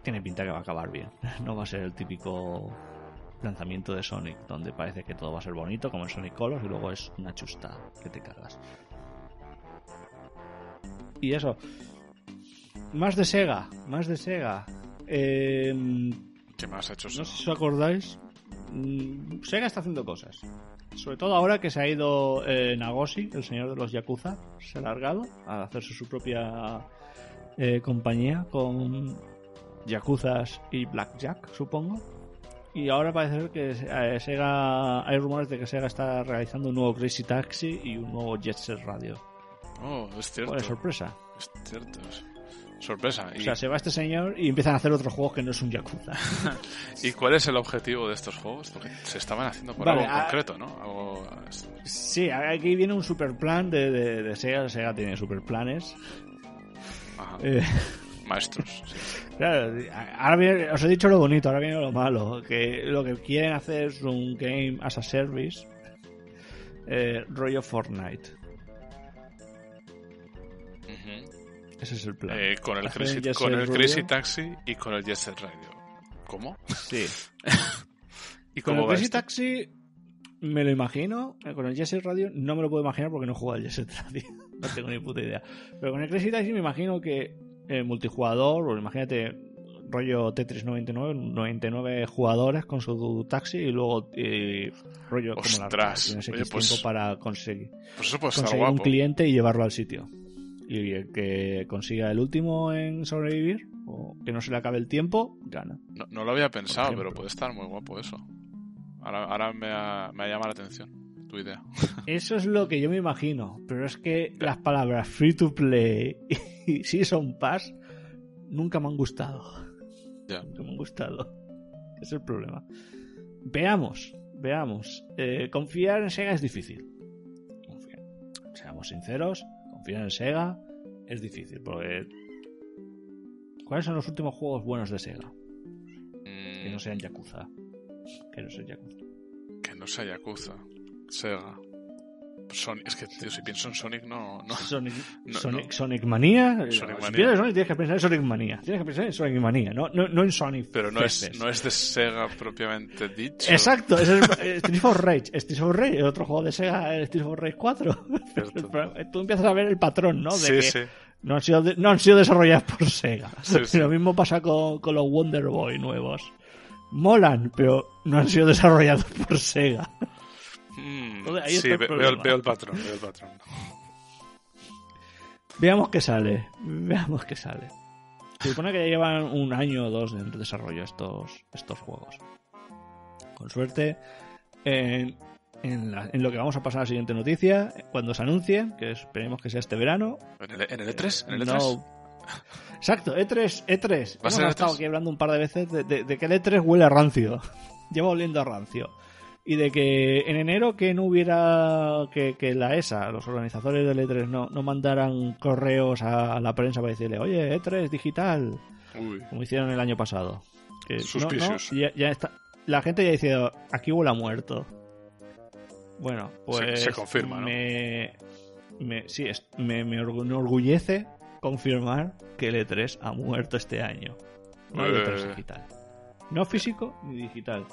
tiene pinta que va a acabar bien. No va a ser el típico lanzamiento de Sonic, donde parece que todo va a ser bonito, como en Sonic Colors, y luego es una chusta que te cagas. Y eso. Más de Sega, más de Sega. Eh, ¿Qué más ha hecho no eso? sé si os acordáis. mm, Sega está haciendo cosas. Sobre todo ahora que se ha ido eh, Nagoshi, el señor de los Yakuza, se ha largado a hacerse su propia eh, compañía con Yakuzas y Blackjack, supongo. Y ahora parece ser que eh, Sega, hay rumores de que Sega está realizando un nuevo Crazy Taxi y un nuevo Jet Set Radio. Oh, es cierto. ¿Cuál es sorpresa? Es cierto. Sorpresa. O ¿Y, sea, se va este señor y empiezan a hacer otros juegos que no es un Yakuza. ¿y cuál es el objetivo de estos juegos? Porque se estaban haciendo por Vale, algo en ah- concreto, ¿no? Algo... Sí, aquí viene un super plan de, de, de Sega. Sega tiene super planes. Ajá. Eh, Maestros. sí. claro, ahora viene- os he dicho lo bonito, ahora viene lo malo. Que lo que quieren hacer es un game as a service. Eh, rollo Fortnite. Ese es el plan. Eh, con el, Crazy, con el Taxi y con el Jet Set Radio. ¿Cómo? Sí. ¿Y Con el Crazy? Taxi me lo imagino. eh, Con el Jet Set Radio no me lo puedo imaginar porque no juego al Jet Set Radio. No tengo ni puta idea. Pero con el Crazy Taxi me imagino que eh, multijugador, o imagínate rollo Tetris 99, 99 jugadores con su taxi y luego eh, rollo como la Ostras, tienes oye, pues- tiempo para conseguir, Pues eso puede estar conseguir un cliente y llevarlo al sitio. Y el que consiga el último en sobrevivir, o que no se le acabe el tiempo, gana. No, no lo había pensado, pero puede estar muy guapo eso. Ahora, ahora me, ha, me ha llamado la atención tu idea. Eso es lo que yo me imagino, pero es que las palabras free to play y season pass nunca me han gustado. Ya. Nunca me han gustado. Es el problema. Veamos, veamos. Eh, confiar en Sega es difícil. Confiar. Seamos sinceros, confiar en Sega es difícil, porque... ¿Cuáles son los últimos juegos buenos de Sega? Que Mm, no sean Yakuza. Que no sean Yakuza. que no sea Yakuza. Sega. Sonic, es que, tío, si pienso en Sonic, no. no. Sonic, No, Sonic, no. Sonic Manía. Sonic si Mania. piensas en Sonic, tienes que pensar en Sonic Manía. Tienes que pensar en Sonic Manía, no, no, no en Sonic. Pero no es, no es de Sega propiamente dicho. Exacto, es el, eh, Street of Rage. Street of Rage, el otro juego de Sega, el Street of Rage 4. Cierto. Pero Tú empiezas a ver el patrón, ¿no? De Sí, que sí. No, han sido no han sido desarrollados por Sega. Sí, sí. Lo mismo pasa con, con los Wonder Boy nuevos. Molan, pero no han sido desarrollados por Sega. Mm, ahí sí, está el ve- veo, el, problema. veo el patrón, veo el patrón. Veamos qué sale. Veamos qué sale. Se supone que ya llevan un año o dos de desarrollo estos, estos juegos. Con suerte, en, en, la- en lo que vamos a pasar a la siguiente noticia, cuando se anuncie, que esperemos que sea este verano. ¿En el, en el E3? ¿En el E E3? No. Exacto, E E3, E3. ¿Va a Hemos ser estado E3? aquí hablando un par de veces de, de- de que el E3 huele a rancio. Lleva oliendo a rancio. Y de que en enero que no hubiera que, que la ESA, los organizadores del E3, no, no mandaran correos a, a la prensa para decirle, oye, E3 digital, Uy. como hicieron el año pasado. Que no, Suspicious. no, ya, ya está. La gente ya dice, aquí huele a muerto. Bueno, pues. se confirma, ¿no? Me, me- sí, es- me, me orgu- me orgullece confirmar que el E3 ha muerto este año. No el Eh. E3 digital. No físico ni digital.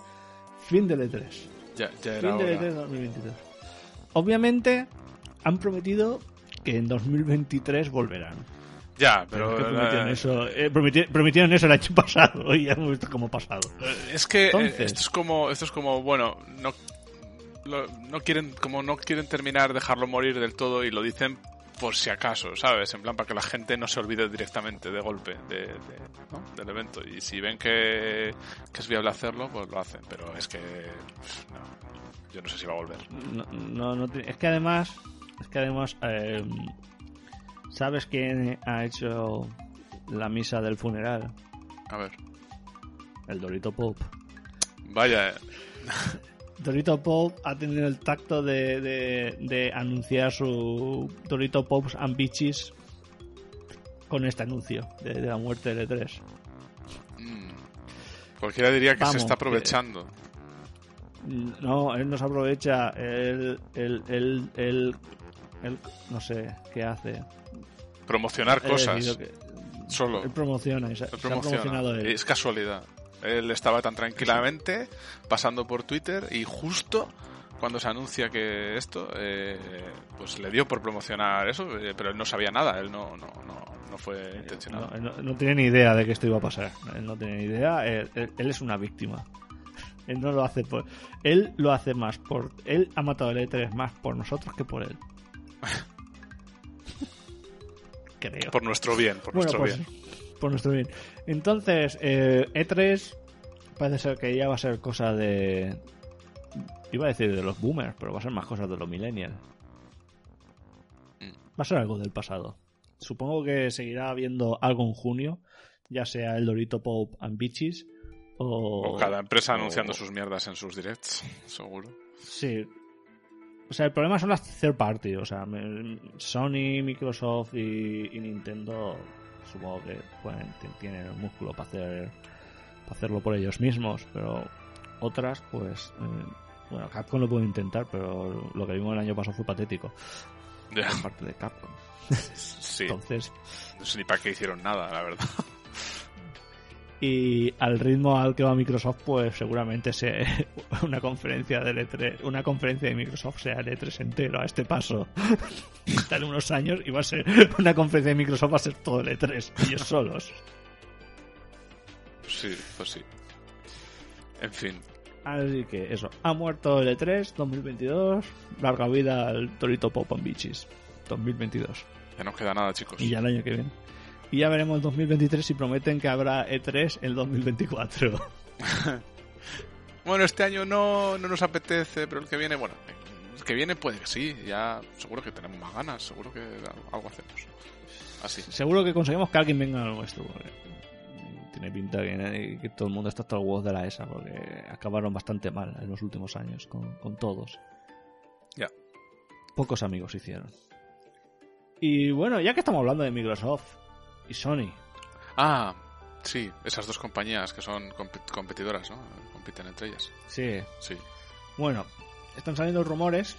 Fin del E3. Ya, ya era Fin. E3 2023. Obviamente han prometido que en 2023 volverán. Ya, pero... que prometieron, eh, eso, eh, prometi- prometieron eso el año pasado y ya hemos visto cómo ha pasado. Es que eh, Entonces- esto es como, esto es como, bueno, no, lo- no quieren, como no quieren terminar, dejarlo morir del todo y lo dicen por si acaso, ¿sabes? En plan para que la gente no se olvide directamente de golpe de, de- ¿no? del evento. Y si ven que, que es viable hacerlo, pues lo hacen. Pero es que, no, yo no sé si va a volver. No, no, es que además, es que además, eh, ¿sabes quién ha hecho la misa del funeral? A ver, El Dorito Pop. vaya, Dorito Pop ha tenido el tacto de, de, de anunciar su Dorito Pops and Bitches con este anuncio de, de la muerte del E3. mm, cualquiera diría que Vamos, se está aprovechando. No, él no se aprovecha, él, él, él, él, él no sé qué hace. Promocionar cosas, que- solo. Él promociona, se, Él se ha promociona. promocionado él. Es casualidad. Él estaba tan tranquilamente pasando por Twitter y justo cuando se anuncia que esto, eh, pues le dio por promocionar eso, eh, pero él no sabía nada, él no, no, no, no fue intencionado. No, no, no tiene ni idea de que esto iba a pasar. Él no tiene ni idea. Él, él- él es una víctima. Él no lo hace por. Él lo hace más por. Él ha matado el E3 más por nosotros que por él. Creo. Por nuestro bien, por Bueno, nuestro pues, bien. Por nuestro bien. Entonces, eh, E3 parece ser que ya va a ser cosa de. Iba a decir de los boomers, pero va a ser más cosas de los millennials. Mm. Va a ser algo del pasado. Supongo que seguirá habiendo algo en junio, ya sea el Dorito Pop and Beaches o... O cada empresa o- anunciando sus mierdas en sus directs, seguro. Sí. O sea, el problema son las third party. O sea, Sony, Microsoft y, y Nintendo supongo que pueden, ti- tienen el músculo para hacer para hacerlo por ellos mismos, pero otras, pues, eh, bueno, Capcom lo puede intentar, pero lo que vimos el año pasado fue patético, por parte de Capcom. sí, Entonces, no sé ni para qué hicieron nada, la verdad. Y al ritmo al que va Microsoft, pues seguramente sea una conferencia de E3, una conferencia de Microsoft sea el E3 entero a este paso. Tal unos años y va a ser una conferencia de Microsoft va a ser todo el E3, ellos solos. Sí, pues sí. En fin, Así que eso, ha muerto el E3 2022, larga vida al Torito Pop and Beaches 2022 ya no queda nada, chicos. y ya el año que viene. Y ya veremos el 2023 si prometen que habrá E3 el 2024. Bueno, este año no, no nos apetece, pero el que viene, bueno, el que viene puede que sí, ya seguro que tenemos más ganas, seguro que algo hacemos. Así. Seguro que conseguimos que alguien venga a nuestro. porque tiene pinta que, que todo el mundo está hasta los huevos de la ESA, porque acabaron bastante mal en los últimos años con, con todos. Ya. Pocos amigos hicieron. Y bueno, ya que estamos hablando de Microsoft y Sony, Ah, sí, esas dos compañías que son compe- competidoras, ¿no? Compiten entre ellas. sí, Sí. bueno, están saliendo rumores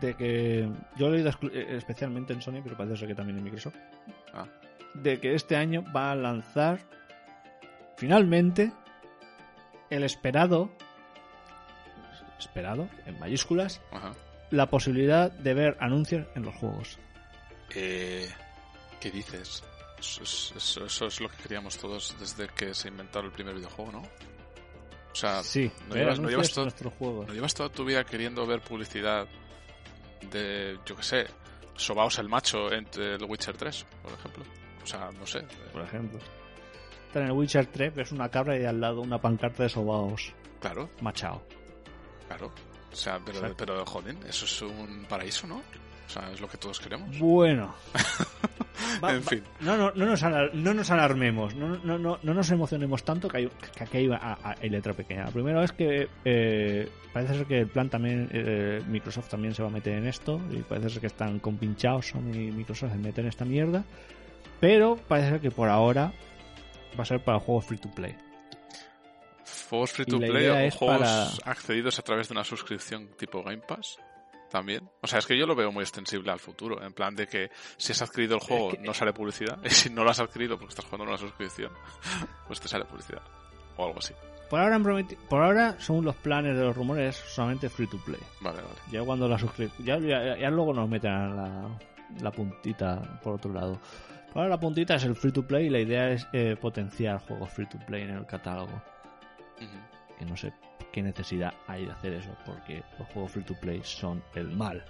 de que yo lo he leído eh, especialmente en Sony, pero parece ser que también en Microsoft, Ah. de que este año va a lanzar finalmente el esperado esperado en mayúsculas Ajá. la posibilidad de ver anuncios en los juegos. Eh, ¿Qué dices? Eso es, eso- eso es lo que queríamos todos desde que se inventó el primer videojuego, ¿no? O sea, Sí, no llevas- no llevas en todo-. ¿no llevas toda tu vida queriendo ver publicidad de, yo qué sé, Sobaos el macho entre el Witcher 3, por ejemplo? O sea, no sé. por ejemplo. Está en el Witcher 3 ves una cabra y al lado una pancarta de sobaos Claro, machao. claro. O sea, pero, Exacto. pero joder, eso es un paraíso, ¿no? O sea, es lo que todos queremos. Bueno. Va- En va- fin. No, no, no, nos, alar- no nos alarmemos, no, no, no, no nos emocionemos tanto que, hay, que aquí hay, a- a- hay letra pequeña. Lo primero es que eh, parece ser que el plan también, eh, Microsoft también se va a meter en esto y parece ser que están compinchados Sony y Microsoft se meten en esta mierda. Pero parece ser que por ahora va a ser para juegos free to play. Juegos free to la play o juegos para- accedidos a través de una suscripción tipo Game Pass. También. O sea, es que yo lo veo muy extensible al futuro. En plan de que si has adquirido el juego que- no sale publicidad. Y si no lo has adquirido porque estás jugando una suscripción, pues te sale publicidad. O algo así. Por ahora, por ahora, según los planes de los rumores, solamente free to play. Vale, vale. Ya cuando la suscripción. Ya, ya, ya luego nos meten la, la puntita por otro lado. Ahora la puntita es el free to play y la idea es eh, potenciar juegos free to play en el catálogo. Ujú. Que no sé qué necesidad hay de hacer eso, porque los juegos free to play son el mal.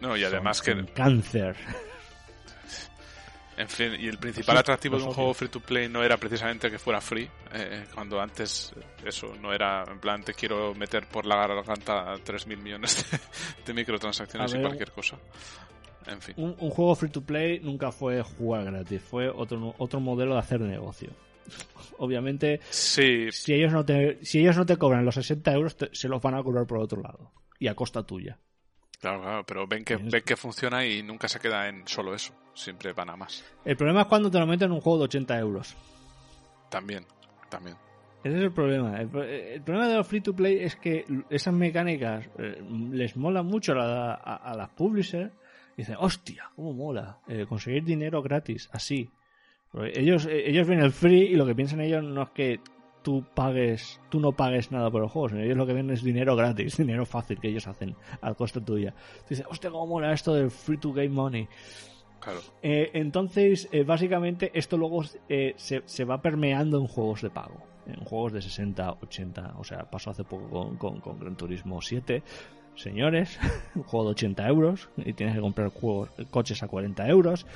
No, y además que, Son un cáncer. en fin, y el principal atractivo de un juego free to play no era precisamente que fuera free, eh, cuando antes eso no era, en plan, te quiero meter por la garganta 3.000 millones de, de microtransacciones A y ver, cualquier cosa. En fin. Un, un juego free to play nunca fue jugar gratis, fue otro, otro modelo de hacer negocio. Obviamente, Sí, si ellos no te, si ellos no te cobran los 60 euros, te- se los van a cobrar por otro lado. Y a costa tuya. Claro, claro, pero ven que, ven que funciona y nunca se queda en solo eso. Siempre van a más. El problema es cuando te lo meten en un juego de 80 euros. También, también. Ese es el problema. El, pro- el problema de los free to play es que esas mecánicas eh, les mola mucho a, a- a las publishers. Y dicen, hostia, cómo mola eh, conseguir dinero gratis, así. Ellos, eh, ellos ven el free y lo que piensan ellos no es que tú pagues, tú no pagues nada por el juego, sino ellos lo que ven es dinero gratis, dinero fácil que ellos hacen al costa tuya. Dices, hostia, cómo mola esto del free to game money. Claro. Eh, entonces, eh, básicamente, esto luego eh, se, se va permeando en juegos de pago. En juegos de 60, 80. O sea, pasó hace poco con, con, con Gran Turismo 7. Señores, un juego de 80 euros y tienes que comprar juegos, coches a 40 euros.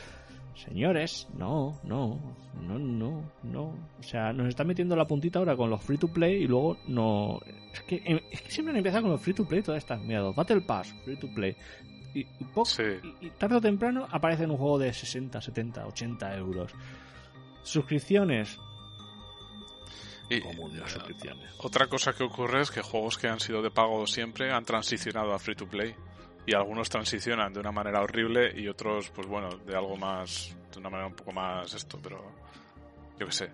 Señores, no, no, no, no, no. O sea, nos está metiendo la puntita ahora con los free to play y luego no. Es que, es que siempre han empezado con los free to play todas estas mierdas. Battle Pass, free to play. Y, y Sí. y- y tarde o temprano aparece en un juego de 60, 70, 80 euros. Suscripciones. Y, eh, suscripciones. Otra cosa que ocurre es que juegos que han sido de pago siempre han transicionado a free to play. Y algunos transicionan de una manera horrible y otros, pues bueno, de algo más. de una manera un poco más esto, pero. yo qué sé.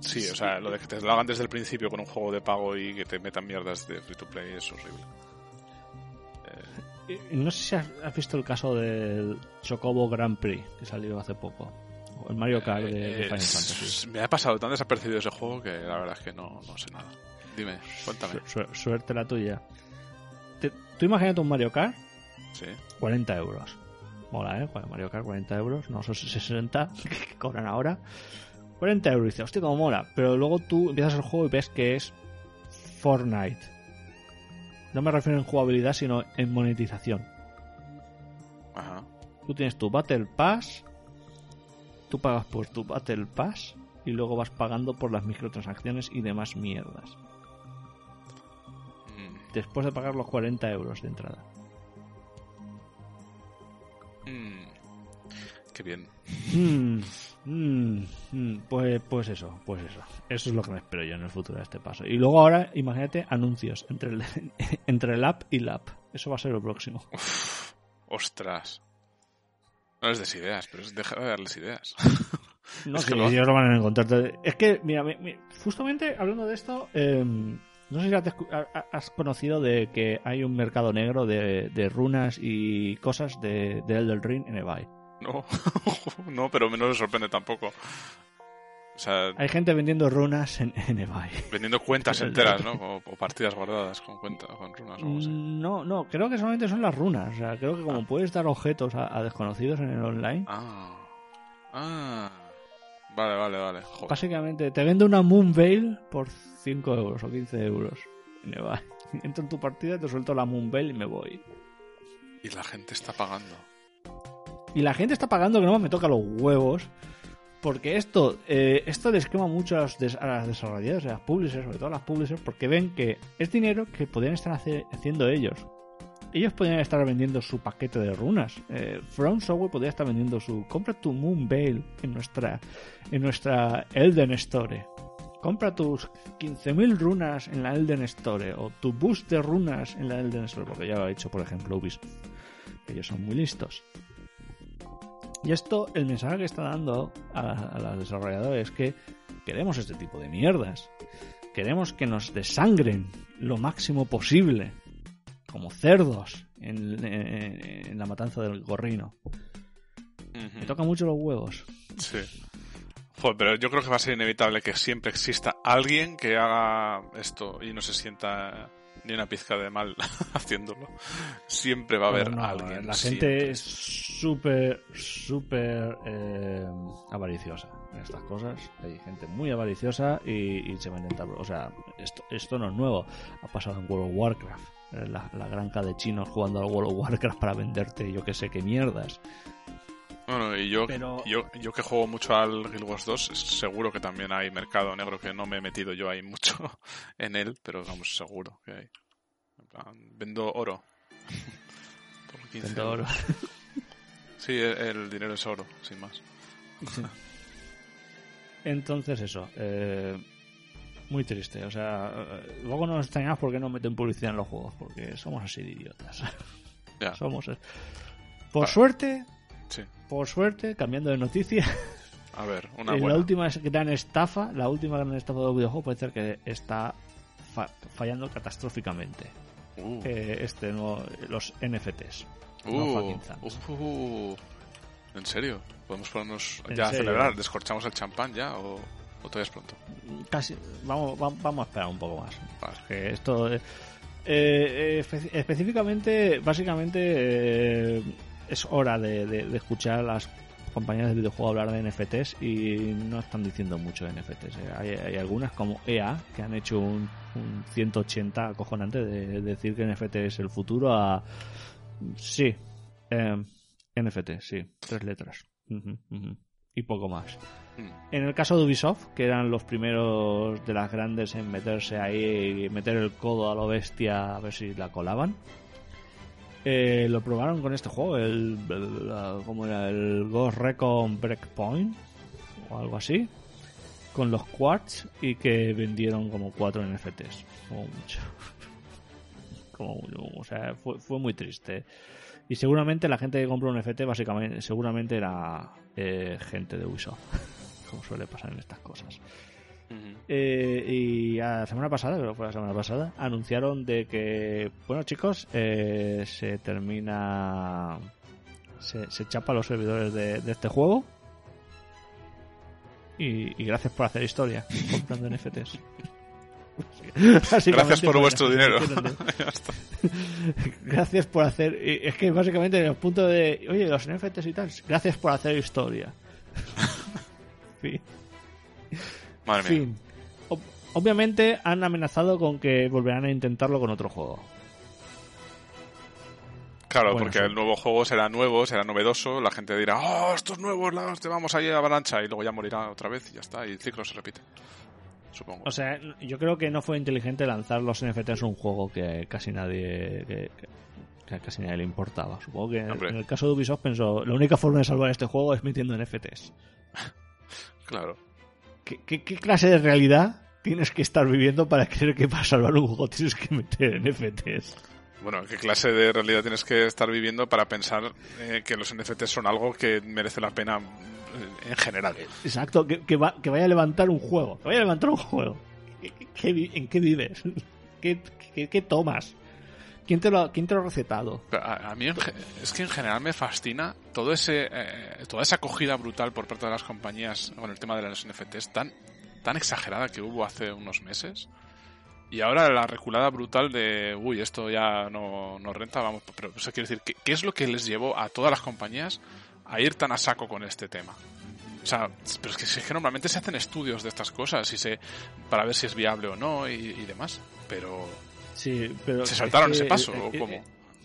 Sí, o sea, lo de que te lo hagan desde el principio con un juego de pago y que te metan mierdas de free to play es horrible. Eh, No sé si has, visto el caso del Chocobo Grand Prix que salió hace poco. O el Mario Kart de, de eh, Final Fantasy. me ha pasado tan desapercibido ese juego que la verdad es que no, no sé nada. Dime, cuéntame. Su- su- suerte la tuya. Tú imagínate un Mario Kart, Sí. 40 euros. Mola, ¿eh? Mario Kart, 40 euros, no son 60 que cobran ahora. 40 euros, y dices, hostia, como mola. Pero luego tú empiezas el juego y ves que es Fortnite. No me refiero en jugabilidad, sino en monetización. Ajá. Tú tienes tu Battle Pass, tú pagas por tu Battle Pass y luego vas pagando por las microtransacciones y demás mierdas. Después de pagar los 40 euros de entrada. Mm. Qué bien. Mm, mm, mm, pues, pues eso, pues eso. Eso es lo que me espero yo en el futuro de este paso. Y luego ahora, imagínate anuncios entre el, entre el app y la app. Eso va a ser lo próximo. Uf, ostras. No les des ideas, pero es deja de darles ideas. No, Es que que lo- ellos lo van a encontrar. Es que, mira, mi- mi- justamente hablando de esto, eh, no sé si has, conocido de que hay un mercado negro de, de runas y cosas de, de Elden Ring en eBay. No, no, pero no les sorprende tampoco. O sea, Hay gente vendiendo runas en, en eBay. vendiendo cuentas enteras, ¿no? O, o partidas guardadas con cuentas, con runas o algo así. Mm, No, no, creo que solamente son las runas. O sea, creo que como puedes dar objetos a, a desconocidos en el online, Ah. Ah. Vale, vale, vale. Joder. básicamente te vende una Moon Veil por 5 euros o 15 euros en eBay. Entro en tu partida, te suelto la Moon Veil y me voy. Y la gente está pagando. Y la gente está pagando que no me toca los huevos. Porque esto, eh, esto les quema mucho a, los des- a las desarrolladoras, a las publishers, sobre todo a las publishers, porque ven que es dinero que podrían estar haciendo ellos. Ellos podrían estar vendiendo su paquete de runas. Eh, From Software podría estar vendiendo su. Compra tu Moon Veil en nuestra, en nuestra Elden Store. Compra tus 15.000 runas en la Elden Store. O tu boost de runas en la Elden Store. Porque ya lo ha hecho, por ejemplo, Ubisoft. Ellos son muy listos. Y esto, el mensaje que está dando a, a los desarrolladores es que queremos este tipo de mierdas. Queremos que nos desangren lo máximo posible, como cerdos en, en- en la matanza del gorrino. Me toca mucho los huevos. Sí. Joder, pero yo creo que va a ser inevitable que siempre exista alguien que haga esto y no se sienta ni una pizca de mal haciéndolo. Siempre va a haber no, alguien. La siempre. gente es súper, súper eh, avariciosa en estas cosas. Hay gente muy avariciosa y, y se va a intentar. O sea, esto, esto no es nuevo. Ha pasado en World of Warcraft. Eh, La, la granja de chinos jugando al World of Warcraft para venderte yo que sé qué mierdas. Bueno, y yo, Pero- yo, yo que juego mucho al Guild Wars 2, seguro que también hay mercado negro que no me he metido yo ahí mucho en él, pero vamos, seguro que hay. En plan, vendo oro. Por 15 Vendo oro. Sí, el, el dinero es oro, sin más. Entonces eso, eh, muy triste. O sea, eh, luego nos extrañamos porque no meten publicidad en los juegos, porque somos así de idiotas. Ya, somos. eh. Por Ah. suerte, sí. por suerte, cambiando de noticia, A ver, una buena. la última gran estafa, la última gran estafa del videojuego puede ser que está fa- fallando catastróficamente. Uh, Eh, este nuevo, los NFTs. no uh, thanks. uh, ¿En serio? ¿Podemos ponernos ¿En ya a serio? celebrar? ¿Descorchamos el champán ya o, o todavía es pronto? Casi, vamos, va- vamos a esperar un poco más. Vale. Que esto. eh, eh, espe- específicamente, básicamente, eh, es hora de, de- de escuchar a las compañías de videojuegos hablar de NFTs y no están diciendo mucho de NFTs. eh. Hay, hay algunas como EA que han hecho un, un 180 acojonante de, decir que NFT es el futuro a. Sí, eh, NFT, sí, tres letras. Ujú, ujú. Y poco más. Mm. En el caso de Ubisoft, que eran los primeros de las grandes en meterse ahí y meter el codo a lo bestia a ver si la colaban, eh, lo probaron con este juego, el, el- la- ¿cómo era? El Ghost Recon Breakpoint o algo así, con los Quartz y que vendieron como cuatro NFTs, como mucho. Como, o sea, fue, fue muy triste. Y seguramente la gente que compró un NFT básicamente, seguramente era eh, gente de Ubisoft, como suele pasar en estas cosas. Eh, y la semana pasada, creo que fue la semana pasada, anunciaron de que, bueno chicos, eh, se termina, se, se chapa los servidores de, de este juego. Y, y gracias por hacer historia comprando NFTs. Gracias por vuestro dinero. Gracias por hacer. Es que básicamente en el punto de. Oye, los NFTs y tal. Gracias por hacer historia. Fin. Madre mía. fin. Ob- obviamente han amenazado con que volverán a intentarlo con otro juego. Claro, Bueno, porque sí. el nuevo juego será nuevo, será novedoso, la gente dirá, oh, estos nuevos, la- te vamos ahí a avalancha, y luego ya morirá otra vez y ya está, y el ciclo se repite. Supongo. O sea, yo creo que no fue inteligente lanzar los NFTs un juego que casi nadie. que, que a casi nadie le importaba. Supongo que Hombre. en el caso de Ubisoft pensó: la única forma de salvar este juego es metiendo NFTs. claro. ¿Qué, qué, qué clase de realidad tienes que estar viviendo para creer que para salvar un juego tienes que meter NFTs? Bueno, ¿qué clase de realidad tienes que estar viviendo para pensar eh, que los NFTs son algo que merece la pena eh, en general? Exacto, que, que, va- que vaya a levantar un juego. Que vaya a levantar un juego. ¿Qué- qué- qué vi- ¿En qué vives? ¿Qué, qué, qué tomas? ¿Quién te, lo, ¿Quién te lo ha recetado? A, mí en es que en general me fascina todo ese, eh, toda esa acogida brutal por parte de las compañías con el tema de los NFTs tan, tan exagerada que hubo hace unos meses. Y ahora la reculada brutal de, uy, esto ya no, no renta, vamos, pero o sea, quiero decir, ¿qué, qué es lo que les llevó a todas las compañías a ir tan a saco con este tema? O sea, pero es que, es que normalmente se hacen estudios de estas cosas y se, para ver si es viable o no y, y demás, pero Sí, pero ¿se es saltaron que- ese paso eh, o eh, cómo?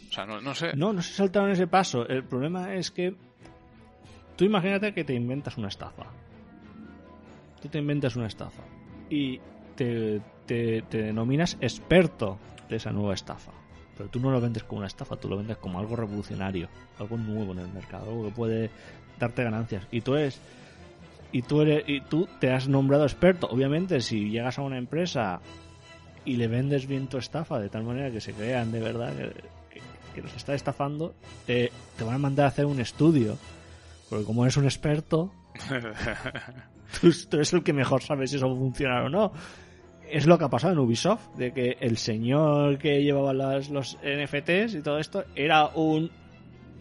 O sea, no, no sé. No, no se saltaron ese paso. El problema es que tú imagínate que te inventas una estafa. Tú te inventas una estafa y te, te, te denominas experto de esa nueva estafa. Pero tú no lo vendes como una estafa, tú lo vendes como algo revolucionario, algo nuevo en el mercado, algo que puede darte ganancias. Y tú eres y tú eres y tú te has nombrado experto. Obviamente, si llegas a una empresa y le vendes bien tu estafa de tal manera que se crean de verdad que, que- que los está estafando, te, te van a mandar a hacer un estudio. Porque como eres un experto, tú, tú eres el que mejor sabe si eso va a funcionar o no. Es lo que ha pasado en Ubisoft, de que el señor que llevaba las, los NFTs y todo esto era un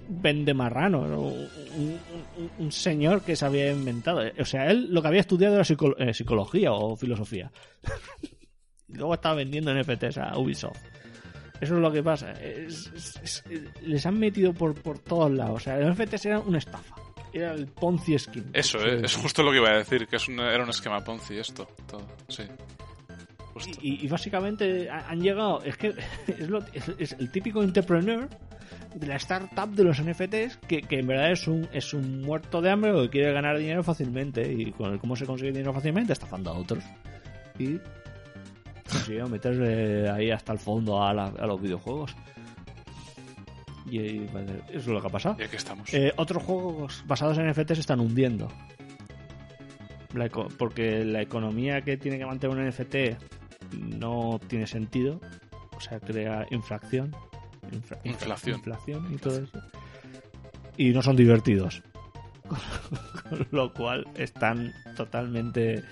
vendemarrano, ¿no? un, un- un señor que se había inventado. O sea, él lo que había estudiado era psico- eh, psicología o filosofía. y luego estaba vendiendo NFTs a Ubisoft. Eso es lo que pasa. Es- es- es- les han metido por, por todos lados. O sea, los NFTs eran una estafa. Era el Ponzi Skin. Eso, eh, es justo lo que iba a decir, que es un- era un esquema Ponzi esto, todo, sí. Y, y básicamente ha- han llegado. Es que es, lo- es- es el típico entrepreneur de la startup de los NFTs que, que en verdad es un, es un muerto de hambre o que quiere ganar dinero fácilmente. Y con el cómo se consigue dinero fácilmente, estafando a otros. Y consiguió meterle ahí hasta el fondo a, la- a los videojuegos. Y, eso es lo que ha pasado. Y aquí estamos. Eh, otros juegos basados en NFT se están hundiendo. La porque la economía que tiene que mantener un NFT no tiene sentido. O sea, crea infracción. infra- infra- Inflación. inflación y todo eso. Y no son divertidos. Con lo cual están totalmente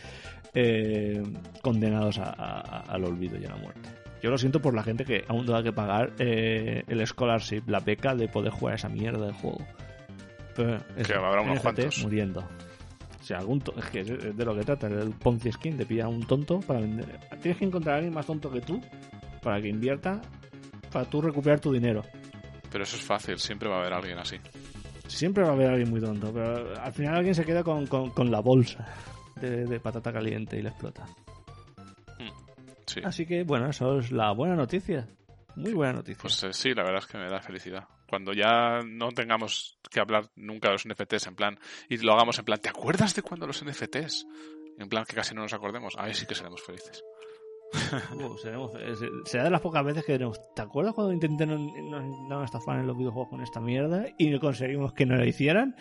eh, condenados a- a- al olvido y a la muerte. Yo lo siento por la gente que aún tenga que pagar eh, el scholarship, la beca de poder jugar esa mierda de juego. Pero Que habrá unos cuantos. muriendo. O sea, algún to- es que es de lo que trata el Ponzi Skin, de pillar a un tonto para vender. Tienes que encontrar a alguien más tonto que tú para que invierta para tú recuperar tu dinero. Pero eso es fácil, siempre va a haber alguien así. Siempre va a haber alguien muy tonto, pero al final alguien se queda con, con- con la bolsa de, de patata caliente y la explota. Sí. Así que, bueno, eso es la buena noticia. Muy buena noticia. Pues eh, sí, la verdad es que me da felicidad. Cuando ya no tengamos que hablar nunca de los NFTs en plan, y lo hagamos en plan, ¿te acuerdas de cuando los NFTs? En plan que casi no nos acordemos, ahí sí que seremos felices. Uh, seremos- eh, se- será de las pocas veces que diremos, ¿te acuerdas cuando intentaron nos intentaron estafar en los videojuegos con esta mierda y conseguimos que no lo hicieran?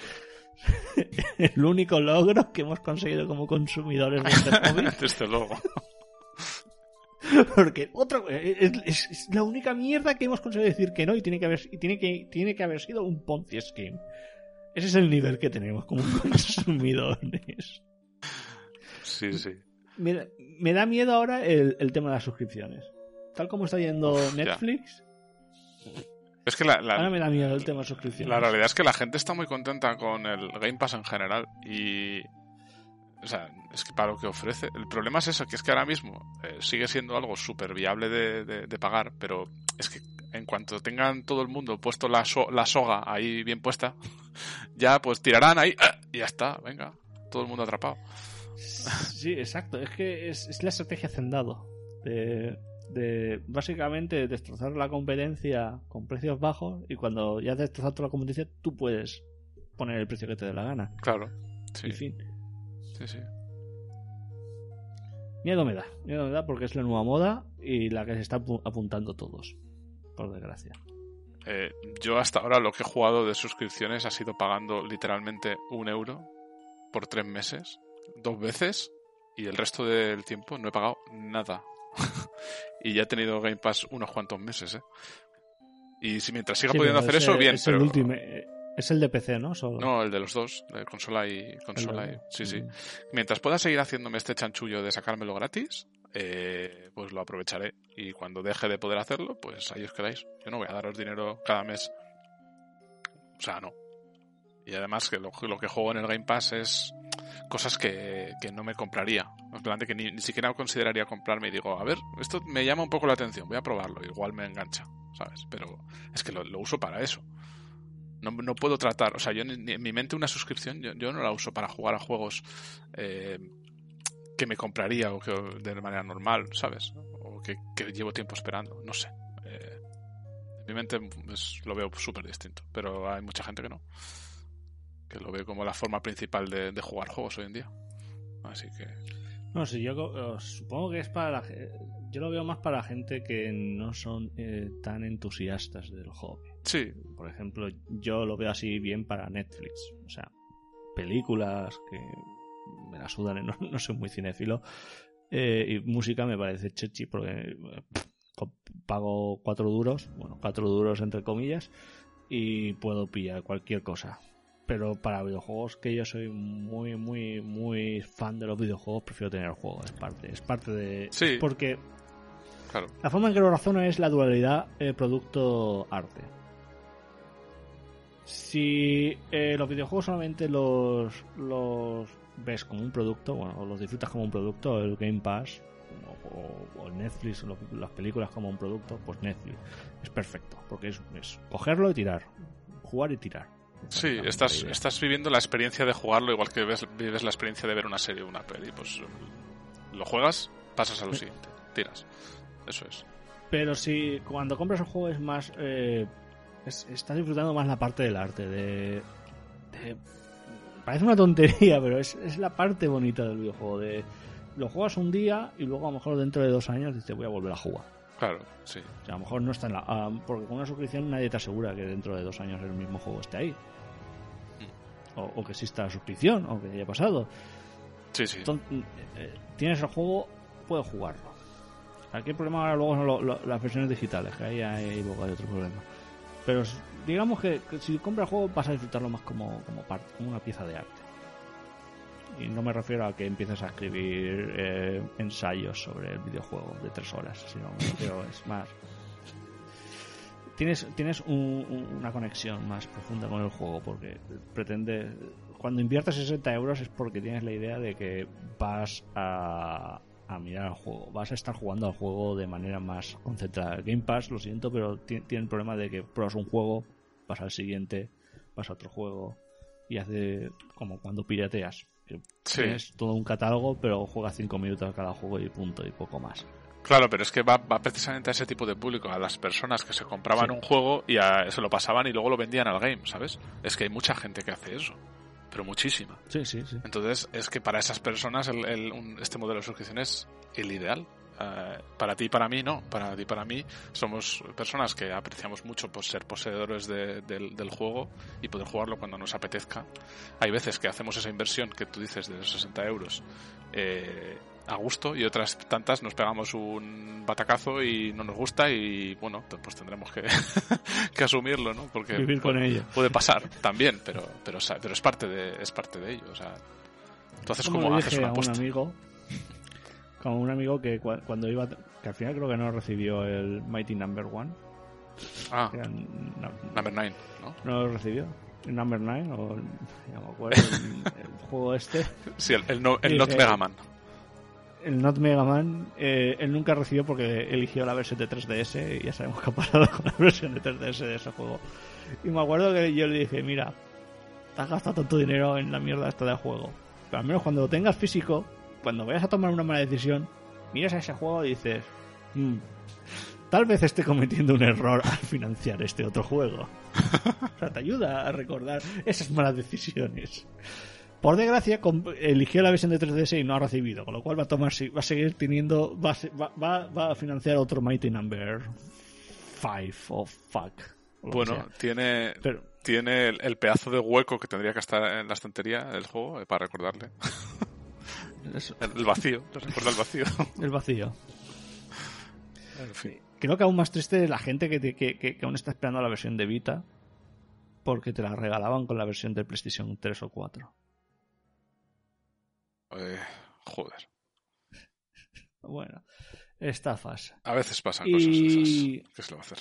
El único logro que hemos conseguido como consumidores de este. Desde luego. Porque otro, eh, es, es- es la única mierda que hemos conseguido decir que no y tiene que haber, y tiene que, tiene que haber sido un Ponzi Scheme. Ese es el nivel que tenemos como consumidores. Sí, sí. Me, da- me da miedo ahora el, el tema de las suscripciones. Tal como está yendo ya. Es que la, la- ahora me da miedo el tema de suscripciones. La realidad es que la gente está muy contenta con el Game Pass en general y... O sea, es que para lo que ofrece. El problema es eso, que es que ahora mismo eh, sigue siendo algo súper viable de, de- de pagar, pero es que en cuanto tengan todo el mundo puesto la, so- la soga ahí bien puesta, ya pues tirarán ahí ¡ah! y ya está, venga, todo el mundo atrapado. Sí, exacto. Es que es, es la estrategia hacendado. De, de básicamente destrozar la competencia con precios bajos y cuando ya has destrozado toda la competencia, tú puedes poner el precio que te dé la gana. Claro. Sí, En fin. sí, sí. Miedo me da. Miedo me da porque es la nueva moda y la que se está apu- apuntando todos. Por desgracia. Eh, yo hasta ahora lo que he jugado de suscripciones ha sido pagando literalmente un euro por tres meses, dos veces, y el resto del tiempo no he pagado nada. y ya he tenido Game Pass unos cuantos meses, ¿eh? Y si mientras siga Sí, pudiendo hacer ese- eso, bien, es pero... El último, eh, es el de PC, ¿no? Solo. No, el de los dos, de consola y consola. y- Sí, sí. Mm. Mientras pueda seguir haciéndome este chanchullo de sacármelo gratis, eh, pues lo aprovecharé. Y cuando deje de poder hacerlo, pues ahí os quedáis. Yo no voy a daros dinero cada mes. O sea, no. Y además que lo, lo que juego en el Game Pass es cosas que, que no me compraría. En que ni, ni siquiera consideraría comprarme y digo, a ver, esto me llama un poco la atención, voy a probarlo, igual me engancha, ¿sabes? Pero es que lo, uso para eso. No, no puedo tratar, o sea, yo ni- en mi mente una suscripción, yo, yo no la uso para jugar a juegos eh, que me compraría o que de manera normal, ¿sabes? O que, llevo tiempo esperando, no sé. Eh, en mi mente lo veo súper distinto, pero hay mucha gente que no. Que lo ve como la forma principal de, de jugar juegos hoy en día. Así que, No, sí, yo eh, supongo que es para la Yo lo veo más para gente que no son eh, tan entusiastas del hobby. sí, Por ejemplo, yo lo veo así bien para Netflix. O sea, películas que me la sudan, no, no soy muy cinéfilo. Eh, y música me parece chechi porque eh, pago cuatro duros, bueno, cuatro duros entre comillas, y puedo pillar cualquier cosa. Pero para videojuegos, que yo soy muy, muy, muy fan de los videojuegos, prefiero tener el juego. Es parte, es parte de. Sí. porque claro. la forma en que lo razono es la dualidad eh, producto-arte. Si eh, los videojuegos solamente los, los ves como un producto, bueno, o los disfrutas como un producto, el Game Pass, o, o Netflix, o las películas como un producto, pues Netflix es perfecto, porque es, es cogerlo y tirar, jugar y tirar. Sí, estás, estás viviendo la experiencia de jugarlo igual que ves, vives la experiencia de ver una serie o una peli. Pues lo juegas, pasas a lo siguiente, tiras. Eso es. Pero si cuando compras un juego es más. eh, es- estás disfrutando más la parte del arte. De, de- parece una tontería, pero es, es la parte bonita del videojuego. De, lo juegas un día y luego a lo mejor dentro de dos años dices voy a volver a jugar. Claro, sí. O sea, a lo mejor no está en la. ah, porque con una suscripción nadie te asegura que dentro de dos años el mismo juego esté ahí. O, o que exista la suscripción, o que haya pasado. Sí, sí. Entonces, eh, tienes el juego, puedes jugarlo. Aquí el problema ahora luego son lo- lo- las versiones digitales, que ahí hay, luego hay otro problema. Pero digamos que, que si compras el juego vas a disfrutarlo más como, como parte, como una pieza de arte. Y no me refiero a que empieces a escribir eh, ensayos sobre el videojuego de tres horas, sino me es más. Tienes, tienes un- un- una conexión más profunda con el juego porque pretende. Cuando inviertes 60 euros es porque tienes la idea de que vas a, a mirar el juego, vas a estar jugando al juego de manera más concentrada. Game Pass, lo siento, pero ti- tiene el problema de que pruebas un juego, vas al siguiente, vas a otro juego y hace como cuando pirateas. Que Sí. Tienes todo un catálogo, pero juegas 5 minutos cada juego y punto, y poco más. Claro, pero es que va, va precisamente a ese tipo de público, a las personas que se compraban Sí. un juego y a- se lo pasaban y luego lo vendían al game, ¿sabes? Es que hay mucha gente que hace eso, pero muchísima. Sí, sí, sí. Entonces, es que para esas personas el, el- un- este modelo de suscripción es el ideal. Eh, para ti y para mí no, para ti y para mí somos personas que apreciamos mucho por ser poseedores de- del, del juego y poder jugarlo cuando nos apetezca. Hay veces que hacemos esa inversión que tú dices de 60 euros eh, a gusto y otras tantas nos pegamos un batacazo y no nos gusta y bueno, pues tendremos que, que asumirlo, ¿no? Porque Vivir con puede- ello. puede pasar también, pero pero pero es parte de es parte de ello, o sea, tú haces Como como haces una a un apuesta. amigo, como un amigo que cua- cuando iba, que al final creo que no recibió el Mighty Number One, Ah, que era- no, number nine, ¿no? no lo recibió, Number Nine o ya me acuerdo, el, el juego este, Sí, el, el, no, el Not Mega Man. el Not Mega Man, eh, él nunca recibió porque eligió la versión de 3DS y ya sabemos qué ha pasado con la versión de 3DS de ese juego. Y me acuerdo que yo le dije, mira, te has gastado tanto dinero en la mierda esta del juego. Pero al menos cuando lo tengas físico, cuando vayas a tomar una mala decisión, miras a ese juego y dices, "Mm, tal vez esté cometiendo un error al financiar este otro juego. o sea, te ayuda a recordar esas malas decisiones. Por desgracia, eligió la versión de 3DS y no ha recibido, con lo cual va a tomar, va a seguir teniendo, va va, va- a financiar otro Mighty Number 5 o fuck. o lo que Bueno, tiene, pero tiene el, el pedazo de hueco que tendría que estar en la estantería del juego eh, para recordarle. es El, vacío, recuerda el vacío. el vacío. en fin. Creo que aún más triste es la gente que, te- que, que- que aún está esperando la versión de Vita porque te la regalaban con la versión de PlayStation 3 o 4. Eh, joder. Bueno, estafas. A veces pasan Y- cosas esas. ¿Qué se va a hacer?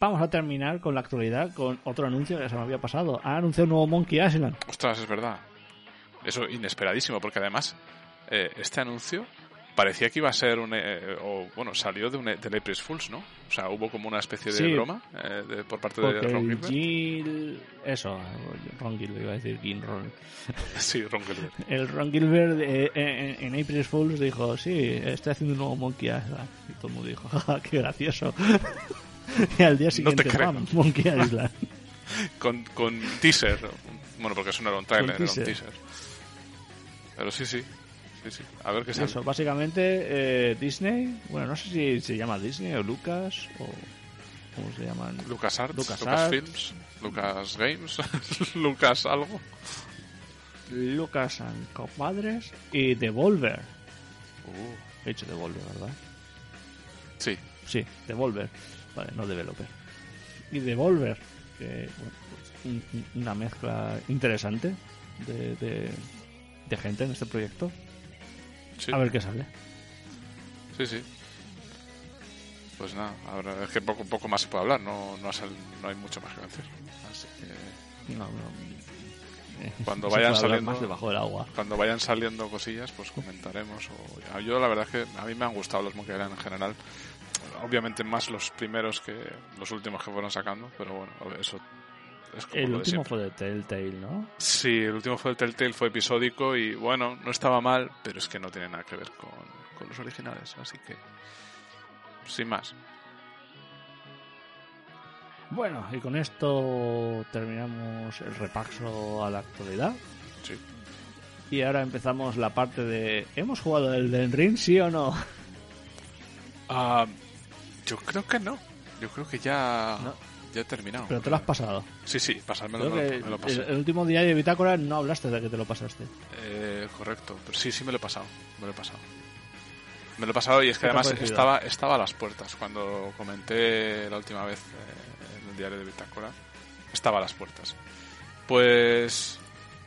Vamos a terminar con la actualidad con otro anuncio que se me había pasado. Ha anunciado un nuevo Monkey Island. Ostras, es verdad. Eso inesperadísimo, porque además eh, este anuncio parecía que iba a ser un... eh, o, bueno, salió de un, del April Fools, ¿no? O sea, hubo como una especie de Sí. broma eh, de- por parte de Ron Gilbert. Gil... Eso, Ron Gilbert, iba a decir Gil Ron. Sí, Ron Gilbert. El Ron Gilbert eh, en, en April Fools dijo, sí, estoy haciendo un nuevo Monkey Island. Y todo el mundo dijo, qué gracioso. y al día siguiente, creo. ¡pam! Monkey Island. Con, con teaser. Bueno, porque eso no era un trailer, era un teaser. Pero sí, sí. Sí, sí. A ver qué sale. Eso, básicamente eh, Disney, bueno, no sé si se llama Disney o Lucas o... ¿Cómo se llaman? Lucas Arts, Lucas Lucas, Arts. Films, Lucas Games, Lucas algo. Lucas and Compadres y Devolver. Uh, He dicho Devolver, ¿verdad? sí, Sí, Devolver. Vale, no Developer. Y Devolver, que bueno, pues, un- un- una mezcla interesante de, de, de gente en este proyecto. Sí. A ver qué sale. Sí, sí. Pues nada, ahora es que poco, poco más se puede hablar, no, no, ha sal- no hay mucho más que decir. Así que No, no. Cuando vayan saliendo- más debajo del agua. cuando vayan saliendo cosillas, pues comentaremos. O... Yo la verdad es que a mí me han gustado los Monkey Island en general. Obviamente más los primeros que los últimos que fueron sacando, pero bueno, eso es como El de último fue de Telltale, ¿no? Sí, el último fue el Telltale, fue episódico y bueno, no estaba mal, pero es que no tiene nada que ver con, con los originales, así que sin más. Bueno, y con esto terminamos el repaso a la actualidad. Sí. Y ahora empezamos la parte de... ¿Hemos jugado el del Ring, sí o no? Ah, yo creo que no. Yo creo que ya, No. Ya he terminado. Pero te lo has pasado. Sí, sí, pasármelo, me, lo- me lo el, pasé. el último día de Bitácora no hablaste de que te lo pasaste. Eh, correcto, pero sí, sí me lo he pasado. Me lo he pasado. Me lo he pasado y es que ¿Qué te ha además estaba, estaba a las puertas. Cuando comenté la última vez eh, en el diario de Bitácora, estaba a las puertas. Pues,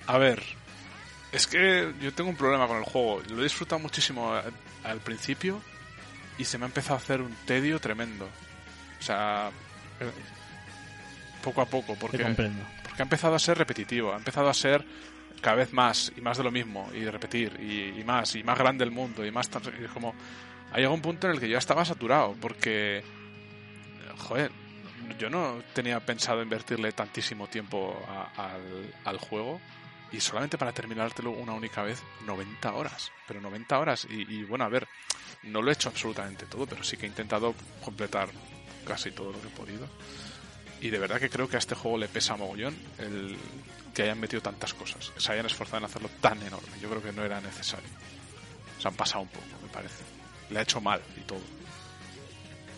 a ver, es que yo tengo un problema con el juego. Lo he disfrutado muchísimo al, al principio y se me ha empezado a hacer un tedio tremendo. O sea, poco a poco, porque porque ha empezado a ser repetitivo, ha empezado a ser cada vez más y más de lo mismo y de repetir y, y más y más grande el mundo y más y es como ha llegado un punto en el que yo ya estaba saturado porque joder yo no tenía pensado invertirle tantísimo tiempo a- al, al juego y solamente para terminártelo una única vez 90 horas pero 90 horas y, y bueno a ver no lo he hecho absolutamente todo pero sí que he intentado completar casi todo lo que he podido y de verdad que creo que a este juego le pesa mogollón el que hayan metido tantas cosas, que se hayan esforzado en hacerlo tan enorme. Yo creo que no era necesario. Se han pasado un poco, me parece. le ha hecho mal y todo.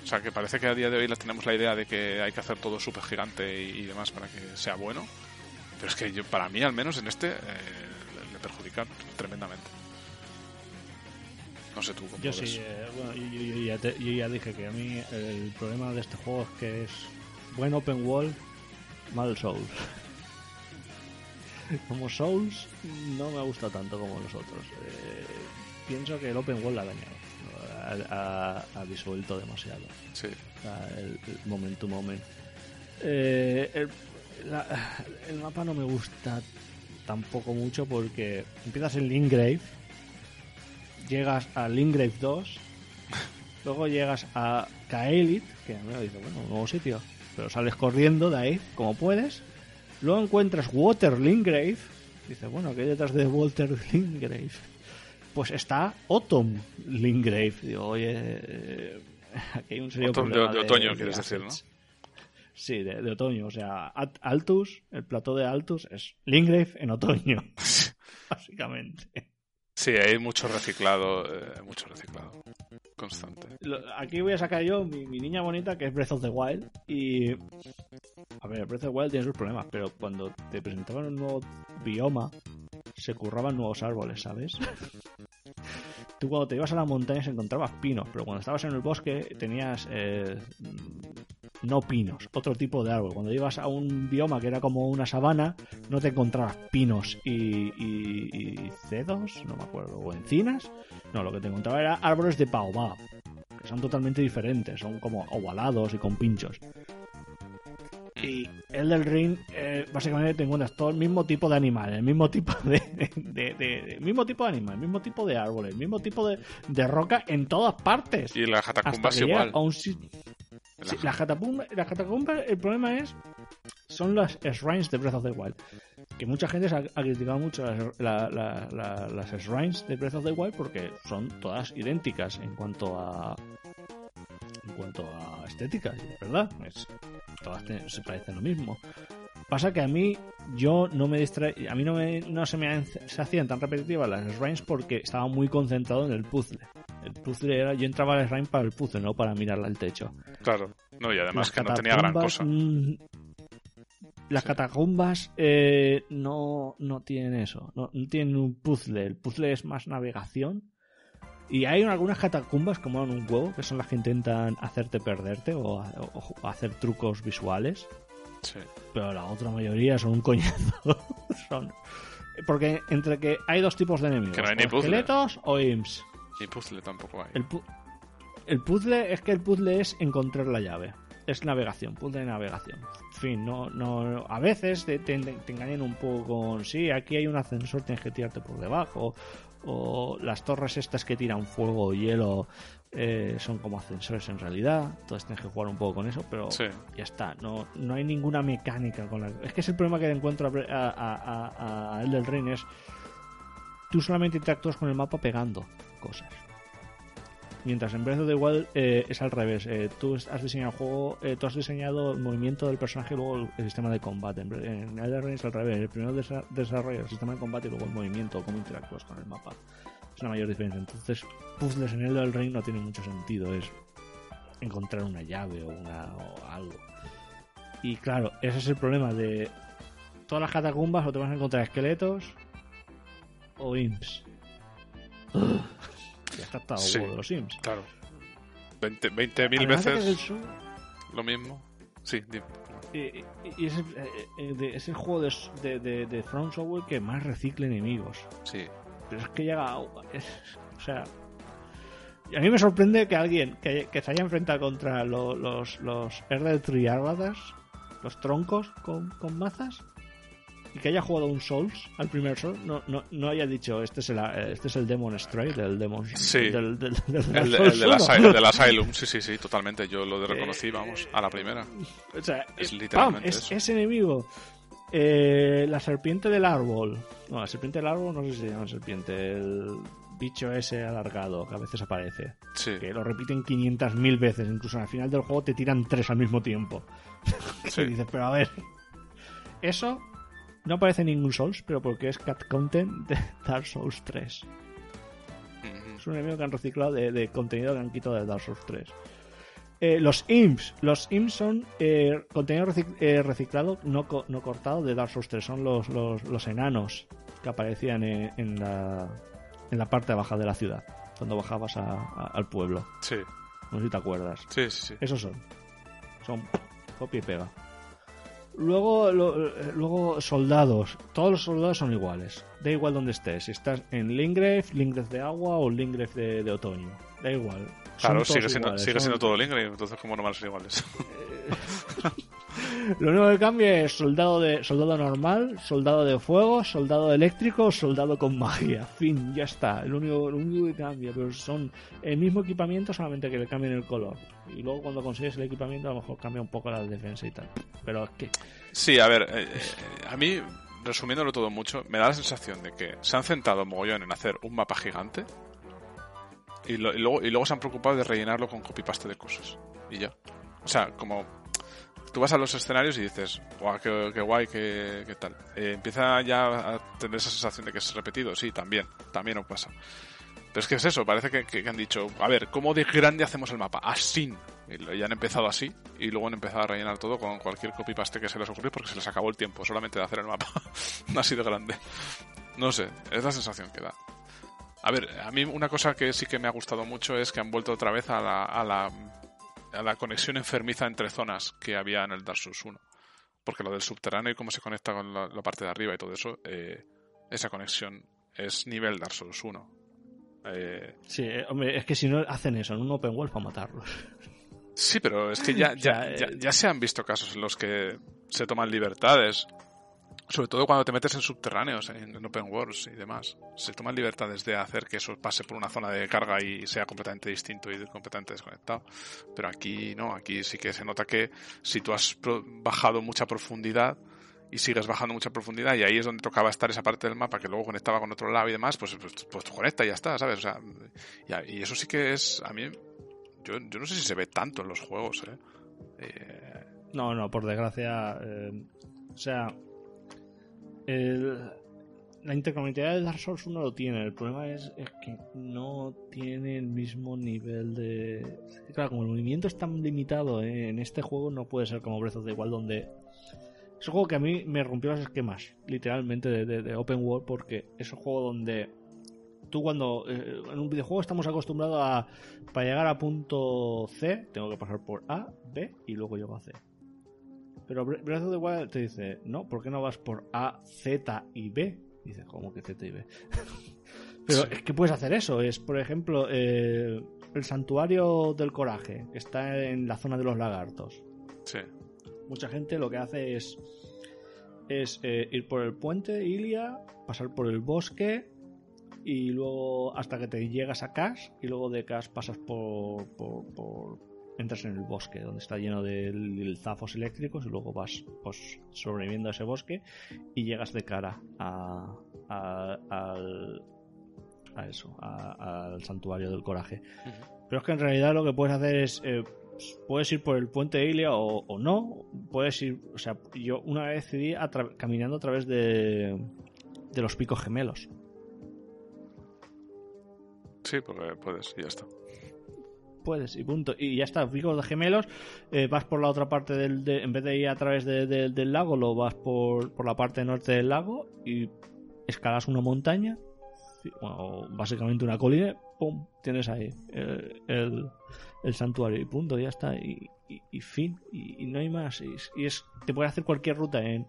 O sea, que parece que a día de hoy tenemos la idea de que hay que hacer todo súper gigante y, demás para que sea bueno. Pero es que yo, para mí, al menos en este, eh, le perjudican tremendamente. No sé tú cómo Yo sí, eh, bueno, yo, ya yo, ya dije que a mí el problema de este juego es que es buen open world, mal Souls. como Souls no me gusta tanto como los otros. Eh, pienso que el open world la ha dañado. Ha, disuelto demasiado. Sí. el, moment to moment. Eh, el, el, mapa no me gusta tampoco mucho porque empiezas en Lingrave, llegas a Lingrave 2, luego llegas a Kaelit, que a mí me dice, bueno, un nuevo sitio, pero sales corriendo de ahí como puedes Luego encuentras Water Lingrave. Dice, bueno, ¿qué hay detrás de Walter Lingrave? Pues está Autumn Lingrave. Digo, oye, eh, aquí hay un serio problema de, otoño, quieres decir, ¿no? Sí, de, otoño. O sea, Altus, el plató de Altus es Lingrave en otoño. básicamente. Sí, hay mucho reciclado, eh, mucho reciclado constante. Aquí voy a sacar yo mi, niña bonita que es Breath of the Wild y a ver, Breath of the Wild tiene sus problemas, pero cuando te presentaban un nuevo bioma se curraban nuevos árboles, ¿sabes? Tú cuando te ibas a las montañas encontrabas pinos, pero cuando estabas en el bosque tenías eh, no pinos, otro tipo de árbol. Cuando ibas a un bioma que era como una sabana, no te encontrabas pinos y, y, cedos, no me acuerdo, o encinas. No, lo que te encontraba era árboles de baobab, que son totalmente diferentes, son como ovalados y con pinchos. Y el del ring, eh, básicamente te encuentras todo el mismo tipo de animal, el mismo tipo de, mismo tipo de animal, el mismo tipo de árboles, el mismo tipo de, roca en todas partes. Y la catacumba igual. La catacumba, la el problema es son las shrines de Breath of the Wild. Que mucha gente ha, criticado mucho las, las shrines de Breath of the Wild porque son todas idénticas en cuanto a en cuanto a estética, ¿verdad? Es, todas se parecen lo mismo. Pasa que a mí yo no me distrae, a mí no, me, no se me se hacían tan repetitivas las shrines porque estaba muy concentrado en el puzzle. El puzzle era, yo entraba al shrine para el puzzle, no para mirarla al techo. Claro, no, y además que no tenía gran cosa. Mm, las catacumbas eh, no, no tienen eso, no, no, tienen un puzzle. El puzzle es más navegación y hay algunas catacumbas como en un juego, que son las que intentan hacerte perderte o, hacer trucos visuales. Sí. Pero la otra mayoría son un coñazo. son... Porque entre que hay dos tipos de enemigos. Que no hay ni puzzle. esqueletos o imps. Ni puzzle tampoco hay. El, el puzzle es que el puzzle es encontrar la llave. Es navegación, puzzle de navegación. En fin, no, no, a veces te, te, engañan un poco con, sí, aquí hay un ascensor, tienes que tirarte por debajo, o las torres estas que tiran fuego o hielo eh, son como ascensores en realidad, entonces tienes que jugar un poco con eso, pero ya está, no, no hay ninguna mecánica con la... Es que es el problema que encuentro a, a, a, del Ring es tú solamente interactúas con el mapa pegando cosas. Mientras en Breath of the Wild eh, es al revés. Eh, tú has diseñado el juego, eh, tú has diseñado el movimiento del personaje y luego el, sistema de combate. En, Elden Ring es al revés. El primero desarrolla el sistema de combate y luego el movimiento, cómo interactúas con el mapa. Es la mayor diferencia. Entonces, puzzles en Elden Ring no tiene mucho sentido. Es encontrar una llave o, una, o algo. Y claro, ese es el problema de todas las catacumbas o te vas a encontrar esqueletos o imps. Ya está sí, de los Sims. Claro. 20.000 20 veces lo mismo. Sí, Y, y es, el, eh, eh, es, el, juego de, de, de, From Software que más recicle enemigos. Sí. Pero es que llega. Es, o sea. A mí me sorprende que alguien que, que se haya enfrentado contra los, los, los Triárbadas, los troncos con, con mazas, y que haya jugado un Souls al primer Souls no, no, no haya dicho este es el, este es el Demon Stray del Demon sí. del, del, del, el, el, del, Asylum sí sí sí totalmente yo lo reconocí eh, vamos a la primera. o sea, es literalmente es, ese enemigo. Eh, la serpiente del árbol. No la serpiente del árbol no sé si se llama serpiente el bicho ese alargado que a veces aparece sí. que lo repiten 500.000 veces incluso al final del juego te tiran tres al mismo tiempo. Sí. y dices pero a ver eso no aparece ningún Souls, pero porque es cat content de Dark Souls 3. Es un enemigo que han reciclado de, de contenido que han quitado de Dark Souls 3. Eh, los imps. Los imps son eh, contenido recic- eh, reciclado, no, co- no cortado de Dark Souls 3. Son los, los, los enanos que aparecían en, en la, en la parte baja de la ciudad. Cuando bajabas a- a- al pueblo. Sí, No sé si te acuerdas. sí, sí. sí. Esos son. Son copia y pega. Luego, lo- eh, luego soldados. Todos los soldados son iguales. Da igual donde estés. Si estás en Lingrave, Lingrave de agua o Lingrave de, de otoño. Da igual. Claro, sigue siendo, iguales, sigue siendo todo Lingre, entonces como no van a ser iguales. Lo único que cambia es soldado de soldado normal, soldado de fuego, soldado eléctrico, soldado con magia. Fin, ya está. Lo único, lo único que cambia, pero son el mismo equipamiento, solamente que le cambian el color. Y luego cuando consigues el equipamiento a lo mejor cambia un poco la defensa y tal. Pero es que Sí, a ver, eh, eh, a mí, resumiéndolo todo mucho, me da la sensación de que se han centrado mogollón en hacer un mapa gigante y, lo- y luego, y luego se han preocupado de rellenarlo con copy-paste de cosas. Y ya. O sea, como tú vas a los escenarios y dices, guau, qué, qué guay, qué, qué tal. Eh, empieza ya a tener esa sensación de que es repetido. Sí, también, también nos pasa. Pero es que es eso, parece que, que- han dicho, a ver, ¿cómo de grande hacemos el mapa? Así. Y lo- y han empezado así, y luego han empezado a rellenar todo con cualquier copy-paste que se les ocurrió porque se les acabó el tiempo solamente de hacer el mapa. no ha sido grande. No sé, es la sensación que da. A ver, a mí una cosa que sí que me ha gustado mucho es que han vuelto otra vez a la, a la, a la conexión enfermiza entre zonas que había en el Dark Souls 1. Porque lo del subterráneo y cómo se conecta con la, la parte de arriba y todo eso, eh, esa conexión es nivel Dark Souls 1. Eh, sí, eh, hombre, es que si no hacen eso en un open world para matarlos. Sí, pero es que ya, ya, ya se han visto casos en los que se toman libertades. Sobre todo cuando te metes en subterráneos, en, en open worlds y demás. Se toman libertades de hacer que eso pase por una zona de carga y sea completamente distinto y completamente desconectado. Pero aquí no, aquí sí que se nota que si tú has bajado mucha profundidad y sigues bajando mucha profundidad y ahí es donde tocaba estar esa parte del mapa que luego conectaba con otro lado y demás, pues, pues, pues tú conecta y ya está, ¿sabes? O sea, ya- y eso sí que es, a mí, yo, yo no sé si se ve tanto en los juegos, ¿eh? Eh, No, no, por desgracia. eh, o sea. La interconectividad de Dark Souls 1 lo tiene. El problema es, es que no tiene el mismo nivel de. Claro, como el movimiento es tan limitado eh, en este juego, no puede ser como Breath of the Wild, donde. Es un juego que a mí me rompió los esquemas, literalmente, de, de- de Open World, porque es un juego donde. Tú cuando eh, en un videojuego estamos acostumbrados a para llegar a punto C tengo que pasar por A, B y luego llego a C. Pero Bre- Breath of the Wild te dice, no, ¿por qué no vas por A, Z y B? Dices, ¿cómo que Z y B? Pero es que puedes hacer eso. Es, por ejemplo, eh, el santuario del coraje, que está en la zona de los lagartos. sí, Mucha gente lo que hace es, es eh, ir por el puente de Ilia, pasar por el bosque y luego hasta que te llegas a Cash y luego de Cash pasas por, por, por- entras en el bosque donde está lleno de zafos eléctricos y luego vas pues sobreviviendo a ese bosque y llegas de cara a, a- al a eso a- al santuario del coraje. Pero es que en realidad lo que puedes hacer es eh, puedes ir por el puente de Ilia o, o no puedes ir o sea yo una vez decidí a caminando a través de de los picos gemelos. Sí, porque puedes y ya está. Puedes, y punto. Y ya está, picos de gemelos. eh, vas por la otra parte del. de- en vez de ir a través de- de- del lago, lo vas por, por la parte norte del lago y escalas una montaña. Bueno, básicamente una colina. ¡Pum! Tienes ahí el, el- santuario y punto, ya está. Y, y- y fin. Y, y no hay más. Y es, te puedes hacer cualquier ruta en.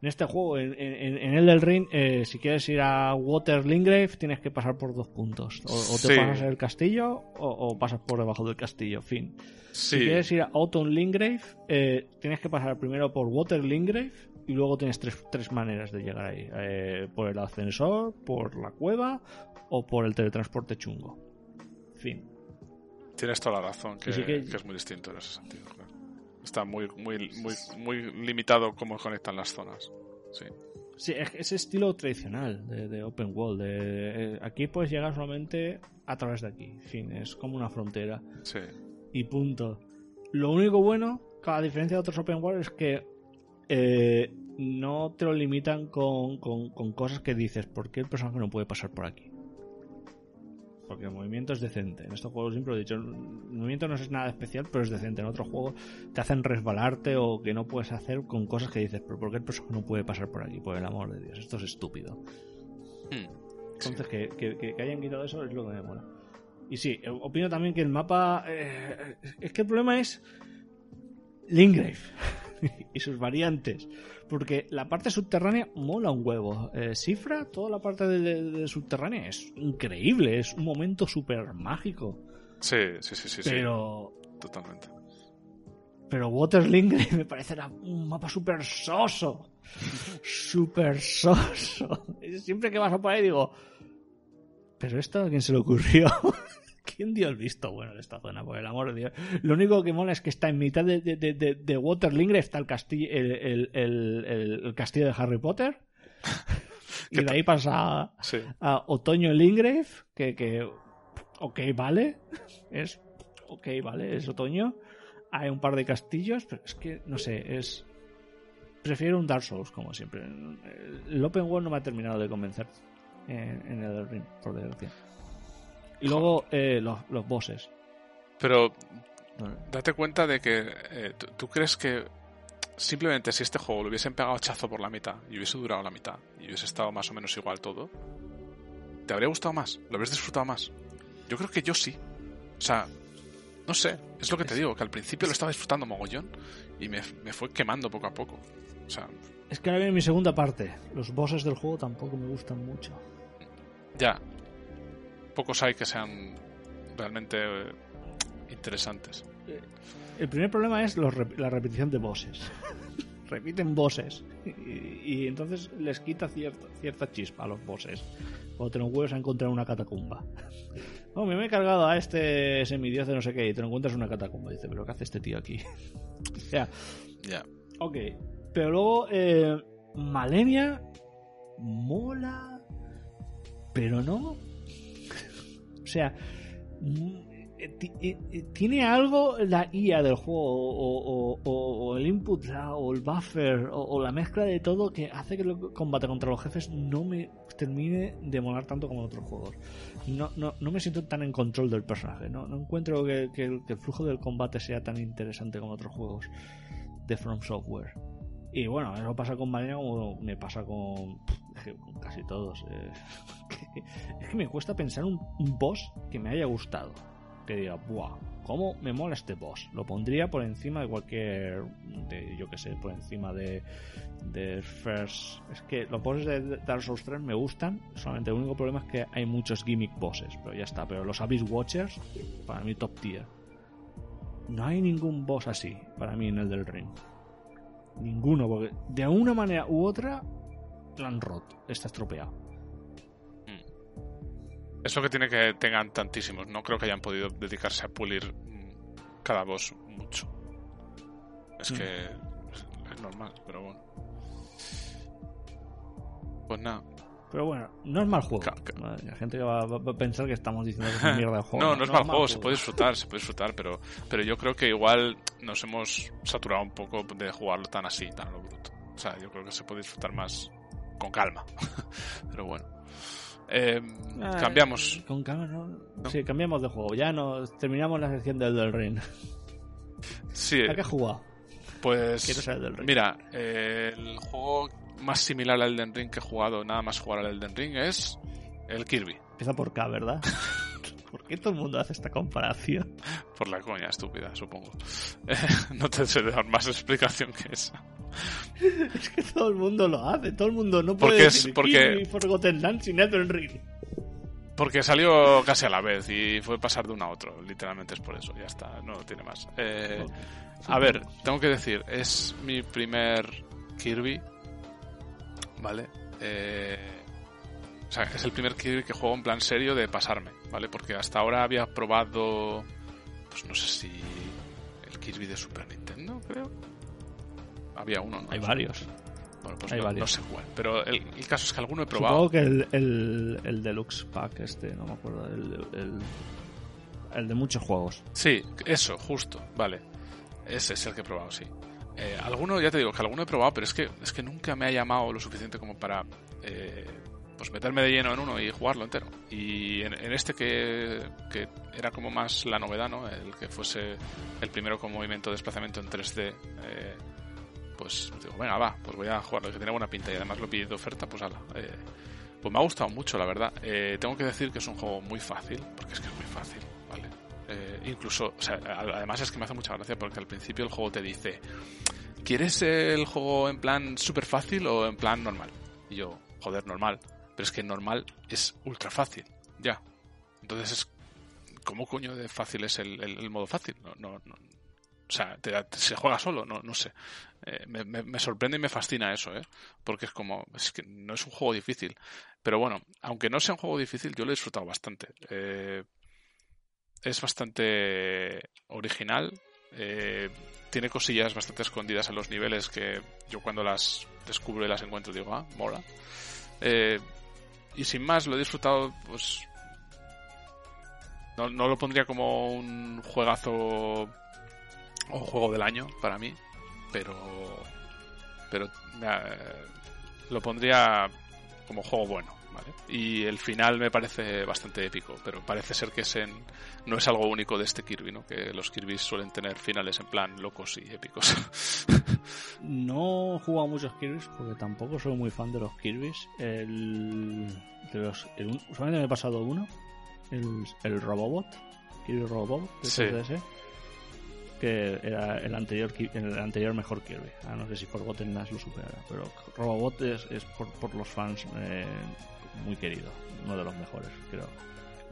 En este juego, en, en, en el del Ring, eh, si quieres ir a Water Lingrave, tienes que pasar por dos puntos. O, o te Sí. pasas el castillo o, o pasas por debajo del castillo. Fin. Sí, Si quieres ir a Autumn Lingrave, eh, tienes que pasar primero por Water Lingrave y luego tienes tres, tres maneras de llegar ahí: Eh, por el ascensor, por la cueva o por el teletransporte chungo. Fin. tienes toda la razón, que, Sí, sí que- que es muy distinto en ese sentido. Está muy, muy, muy, muy limitado cómo conectan las zonas. Sí. Sí, es ese estilo tradicional de, de Open World. De, eh, aquí puedes llegar solamente a través de aquí. Fin, es como una frontera. Sí. y punto. Lo único bueno, a diferencia de otros open world, es que eh, no te lo limitan con, con- con cosas que dices, ¿por qué el personaje no puede pasar por aquí? Porque el movimiento es decente. En estos juegos siempre lo he dicho, el movimiento no es nada especial, pero es decente. En otros juegos te hacen resbalarte o que no puedes hacer con cosas que dices, pero ¿por qué el personaje no puede pasar por aquí? Por el amor de Dios, esto es estúpido. Hmm. Entonces, que, que- que- que hayan quitado eso es lo que me mola. Y sí, eh, opino también que el mapa. eh, es que el problema es. Lingrave y sus variantes. Porque la parte subterránea mola un huevo. Eh, Cifra, toda la parte de, de- de subterránea es increíble. Es un momento súper mágico. Sí, sí, sí, sí, sí, pero. totalmente. Pero Water Lingrave me parece un mapa súper soso. Súper soso. Siempre que vas a por ahí digo. ¿Pero esto a quién se le ocurrió? ¿Quién dio el visto bueno de esta zona? Por el amor de Dios. Lo único que mola es que está en mitad de, de, de, de- de Water Lingrave está el castillo, el, el- el- el- el castillo de Harry Potter. y de ahí pasa a, Sí. a Otoño Lingrave, que, que ok, vale, es ok, vale, es otoño. Hay un par de castillos, pero es que, no sé, es... Prefiero un Dark Souls, como siempre. El Open World no me ha terminado de convencer en, en el ring, por desgracia. Y luego eh, los, los bosses. Pero date cuenta de que eh, ¿tú, crees que simplemente si este juego lo hubiesen pegado hachazo por la mitad y hubiese durado la mitad y hubiese estado más o menos igual todo, ¿te habría gustado más? ¿Lo habrías disfrutado más? Yo creo que yo sí. O sea, no sé, es lo que te digo, que al principio lo estaba disfrutando mogollón y me, me fue quemando poco a poco. O sea, Es que ahora viene mi segunda parte. Los bosses del juego tampoco me gustan mucho. ya, pocos hay que sean realmente eh, interesantes. El primer problema es los la repetición de bosses. Repiten bosses. Y, y entonces les quita cierta, cierta chispa a los bosses. Cuando te lo encuentras a encontrar una catacumba. Oh, me he cargado a este semidios de no sé qué y te lo encuentras en una catacumba. Dice, pero ¿qué hace este tío aquí? sea, Ya. ok. Pero luego, eh, Malenia mola, pero no. O sea, eh, ti- tiene algo la IA del juego o, el input o el buffer o, la mezcla de todo que hace que el combate contra los jefes no me termine de molar tanto como en otros juegos. No, no, no me siento tan en control del personaje. No, no encuentro que, el, flujo del combate sea tan interesante como otros juegos de From Software. Y bueno, eso pasa con Malenia como me pasa con, casi todos. eh. es que me cuesta pensar un, boss que me haya gustado. Que diga, ¡buah! ¿Cómo me mola este boss? Lo pondría por encima de cualquier. Yo que sé, por encima de. De First. Es que los bosses de Dark Souls 3 me gustan. Solamente el único problema es que hay muchos gimmick bosses. Pero ya está. Pero los Abyss Watchers, para mí, top tier. No hay ningún boss así, para mí, en el del ring. Ninguno, porque de una manera u otra han roto, está estropeado. Es lo que tiene que tengan tantísimos. No creo que hayan podido dedicarse a pulir mm, cada boss mucho. Es Mm. que es normal, pero bueno. Pues nada. Pero bueno, no es mal juego. Ca- Vale, La gente va, va- a pensar que estamos diciendo que es una mierda de juego. No, no es mal juego, se puede disfrutar, se puede disfrutar, pero, pero yo creo que igual nos hemos saturado un poco de jugarlo tan así, tan a lo bruto. O sea, yo creo que se puede disfrutar más con calma. pero bueno. Eh, Ah, cambiamos. Con calma, ¿no? Sí, cambiamos de juego. Ya nos terminamos la sección del del ring. Sí, ¿A qué has jugado? pues. Del ring. Mira, eh, el juego más similar al Elden Ring que he jugado, nada más jugar al Elden Ring, es el Kirby. Empieza por K, ¿verdad? ¿Por qué todo el mundo hace esta comparación? Por la coña estúpida, supongo. Eh, no te sé dar más explicación que esa. Es que todo el mundo lo hace. Todo el mundo no Porque puede es- decir porque- Forgotten Land sin Elden Ring. Porque salió casi a la vez y fue pasar de uno a otro. Literalmente es por eso, ya está, no tiene más. Eh, a ver, tengo que decir, es mi primer Kirby, ¿vale? Eh, o sea, es el primer Kirby que juego en plan serio de pasarme, ¿vale? Porque hasta ahora había probado, pues no sé si el Kirby de Super Nintendo. Había uno, ¿no? Hay varios. Bueno, pues hay no, varios. no sé cuál. Pero el, el caso es que alguno he probado. Supongo que el, el, el Deluxe Pack este, no me acuerdo. El, el, de muchos juegos. Sí, eso, justo, vale. Ese es el que he probado, sí. Eh, alguno, ya te digo, que alguno he probado, pero es que, es que nunca me ha llamado lo suficiente como para eh, pues meterme de lleno en uno y jugarlo entero. Y en, este que, que, era como más la novedad, ¿no? El que fuese el primero con movimiento de desplazamiento en 3D, eh, pues digo, venga, va, pues voy a jugarlo, que tiene buena pinta y además lo pide de oferta, pues ala. Eh, pues me ha gustado mucho, la verdad. Eh, tengo que decir que es un juego muy fácil, porque es que es muy fácil, ¿vale? incluso, o sea, además es que me hace mucha gracia porque al principio el juego te dice, ¿quieres el juego en plan súper fácil o en plan normal? Y yo, joder, normal. Pero es que normal es ultra fácil, ya. Entonces es... ¿Cómo coño de fácil es el, modo fácil? No, no, no, o sea, se juega solo, no, no sé. Eh, me, sorprende y me fascina eso, ¿eh? Porque es como, es que no es un juego difícil. Pero bueno, aunque no sea un juego difícil, yo lo he disfrutado bastante. Eh, es bastante original. Eh, tiene cosillas bastante escondidas en los niveles que yo cuando las descubro y las encuentro digo, ah, mola. Eh, y sin más, lo he disfrutado, pues. No, no lo pondría como un juegazo o juego del año para mí, pero. Pero eh, lo pondría como juego bueno. Y el final me parece bastante épico, pero parece ser que es en, no es algo único de este Kirby, ¿no? Que los Kirby suelen tener finales en plan locos y épicos. no he jugado muchos Kirby's porque tampoco soy muy fan de los Kirby's. El, de los, solamente me he pasado uno, el, el Robobot, Kirby Robobot, de que era el anterior el anterior mejor Kirby. Ah, no sé si Forgotten Nash lo superará, pero Robobot es, es por, por los fans eh, muy querido, uno de los mejores, creo.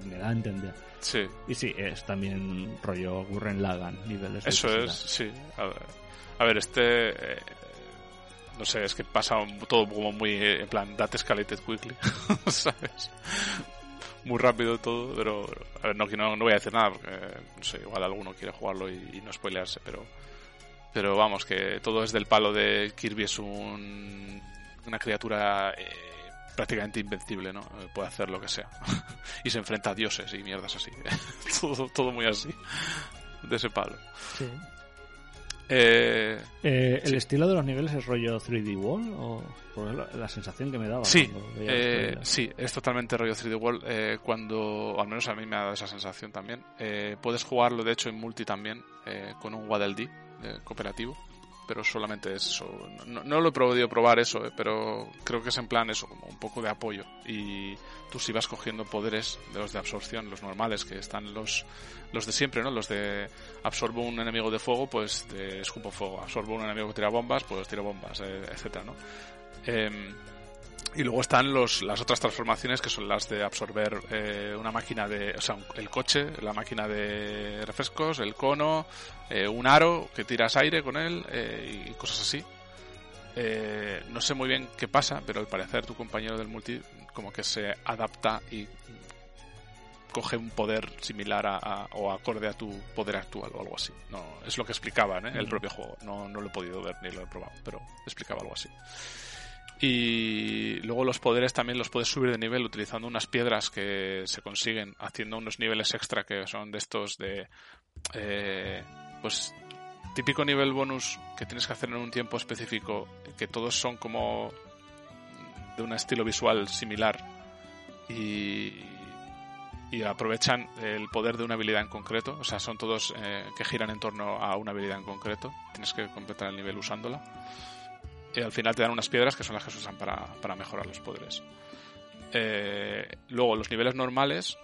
Me da a entender. Sí. Y sí, es también rollo Gurren Lagan, niveles de Eso es, sí. A ver, este. Eh, no sé, es que pasa todo como muy. Eh, en plan, that escalated quickly, ¿sabes? Muy rápido todo, pero. A ver, no, no, no voy a decir nada porque. No sé, igual alguno quiere jugarlo y, no spoilearse, pero. Pero vamos, que todo es del palo de Kirby es un, una criatura. Eh, prácticamente invencible, ¿no? Eh, puede hacer lo que sea. y se enfrenta a dioses y mierdas así. todo, todo muy así. De ese palo. Sí. Eh, eh, ¿El estilo de los niveles es rollo 3D Wall? ¿O por la, sensación que me daba? Sí, sí, es totalmente rollo 3D Wall. cuando, al menos a mí me ha dado esa sensación también. puedes jugarlo, de hecho, en multi también, con un Waddle Dee cooperativo pero solamente eso. No, lo he podido probar eso, eh, pero creo que es en plan eso, como un poco de apoyo. Y tú si vas cogiendo poderes de los de absorción, los normales, que están los, los de siempre, ¿no? Los de absorbo un enemigo de fuego, pues de escupo fuego. Absorbo un enemigo que tira bombas, pues tiro bombas, eh, etcétera, ¿no? Em, y luego están los, las otras transformaciones que son las de absorber eh, una máquina de, o sea, el coche, la máquina de refrescos, el cono, eh, un aro que tiras aire con él eh, y cosas así. no sé muy bien qué pasa, pero al parecer tu compañero del multi como que se adapta y coge un poder similar a, o acorde a tu poder actual o algo así. No, es lo que explicaban el propio juego. No, no lo he podido ver ni lo he probado, pero explicaba algo así. Y luego los poderes también los puedes subir de nivel utilizando unas piedras que se consiguen haciendo unos niveles extra que son de estos de... Eh, pues típico nivel bonus que tienes que hacer en un tiempo específico, que todos son como de un estilo visual similar y, y aprovechan el poder de una habilidad en concreto, o sea, son todos eh, que giran en torno a una habilidad en concreto, tienes que completar el nivel usándola y al final te dan unas piedras que son las que se usan para, mejorar los poderes. Eh, luego, los niveles normales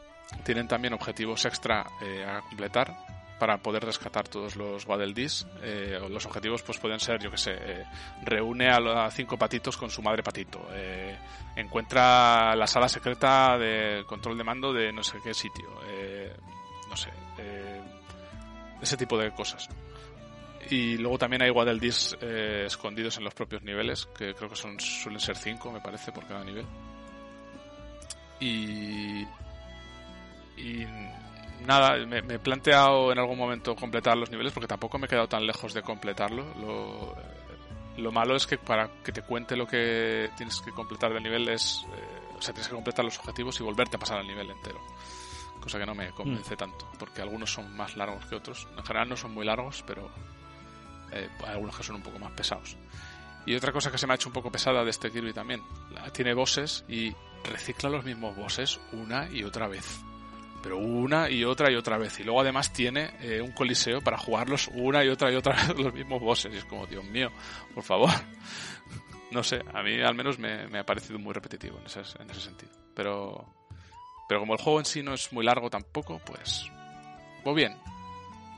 tienen también objetivos extra eh, a completar para poder rescatar todos los Dees. Eh, los objetivos pues pueden ser, yo que sé, reúne a, cinco patitos con su madre patito, encuentra la sala secreta de control de mando de no sé qué sitio, no sé, ese tipo de cosas. Y luego también hay Waddle eh, escondidos en los propios niveles, que creo que son suelen ser 5, me parece, por cada nivel. Y. Y. Nada, me, he planteado en algún momento completar los niveles porque tampoco me he quedado tan lejos de completarlo. Lo, lo malo es que para que te cuente lo que tienes que completar del nivel es. Eh, o sea, tienes que completar los objetivos y volverte a pasar al nivel entero. Cosa que no me convence mm. tanto, porque algunos son más largos que otros. En general no son muy largos, pero eh, algunos que son un poco más pesados. Y otra cosa que se me ha hecho un poco pesada de este Kirby también, tiene bosses y recicla los mismos bosses una y otra vez. Pero una y otra y otra vez. Y luego además tiene eh, un coliseo para jugarlos una y otra y otra vez los mismos bosses. Y es como, Dios mío, por favor. No sé, a mí al menos me, ha parecido muy repetitivo en ese, en ese sentido. Pero, pero como el juego en sí no es muy largo tampoco, pues... Pues bien.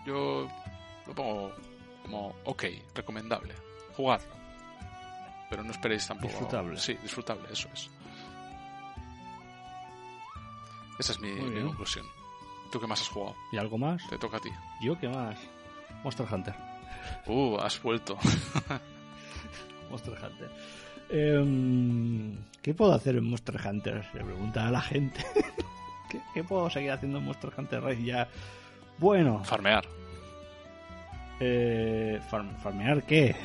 Yo lo pongo como ok, recomendable. Jugadlo. Pero no esperéis tampoco. Disfrutable. Sí, disfrutable, eso es. Esa es mi, conclusión. ¿Tú qué más has jugado? ¿Y algo más? Te toca a ti. ¿Yo qué más? Monster Hunter. Uh, has vuelto. Monster Hunter. Em, ¿Qué puedo hacer en Monster Hunter? Le pregunta a la gente. ¿Qué, qué puedo seguir haciendo en Monster Hunter Rise ya? Bueno, Farmear. Eh, farm- ¿farmear qué?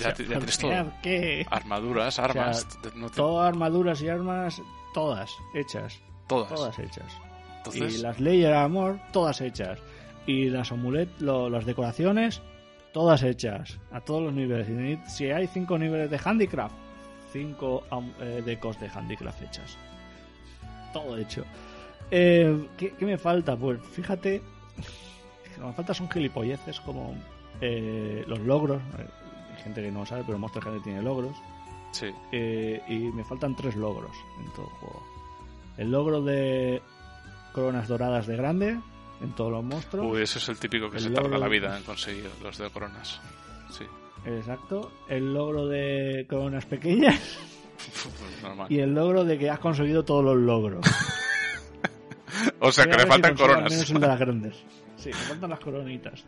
Ya, te- ya tienes todo. ¿Farmear qué? Armaduras, armas. no te- Todas armaduras y armas, todas hechas. todas. Todas hechas. Entonces, Y las Layer Armor, todas hechas. Y las amulet, lo- las decoraciones, todas hechas. A todos los niveles. Y Si hay cinco niveles de handicraft, cinco eh, decos de handicraft hechas. Todo hecho. Eh, ¿qué, qué me falta? Pues fíjate, lo que me falta son gilipolleces como eh, los logros. Eh, Hay gente que no lo sabe, pero Monster Hunter tiene logros. sí. Eh, y me faltan tres logros en todo el juego. El logro de coronas doradas de grande en todos los monstruos. Uy, eso es el típico que El se tarda la vida en conseguir, los de coronas. Sí. Exacto. El logro de coronas pequeñas Normal. y el logro de que has conseguido todos los logros. O sea, Voy que le faltan coronas. menos el de las grandes. Sí, me faltan las coronitas.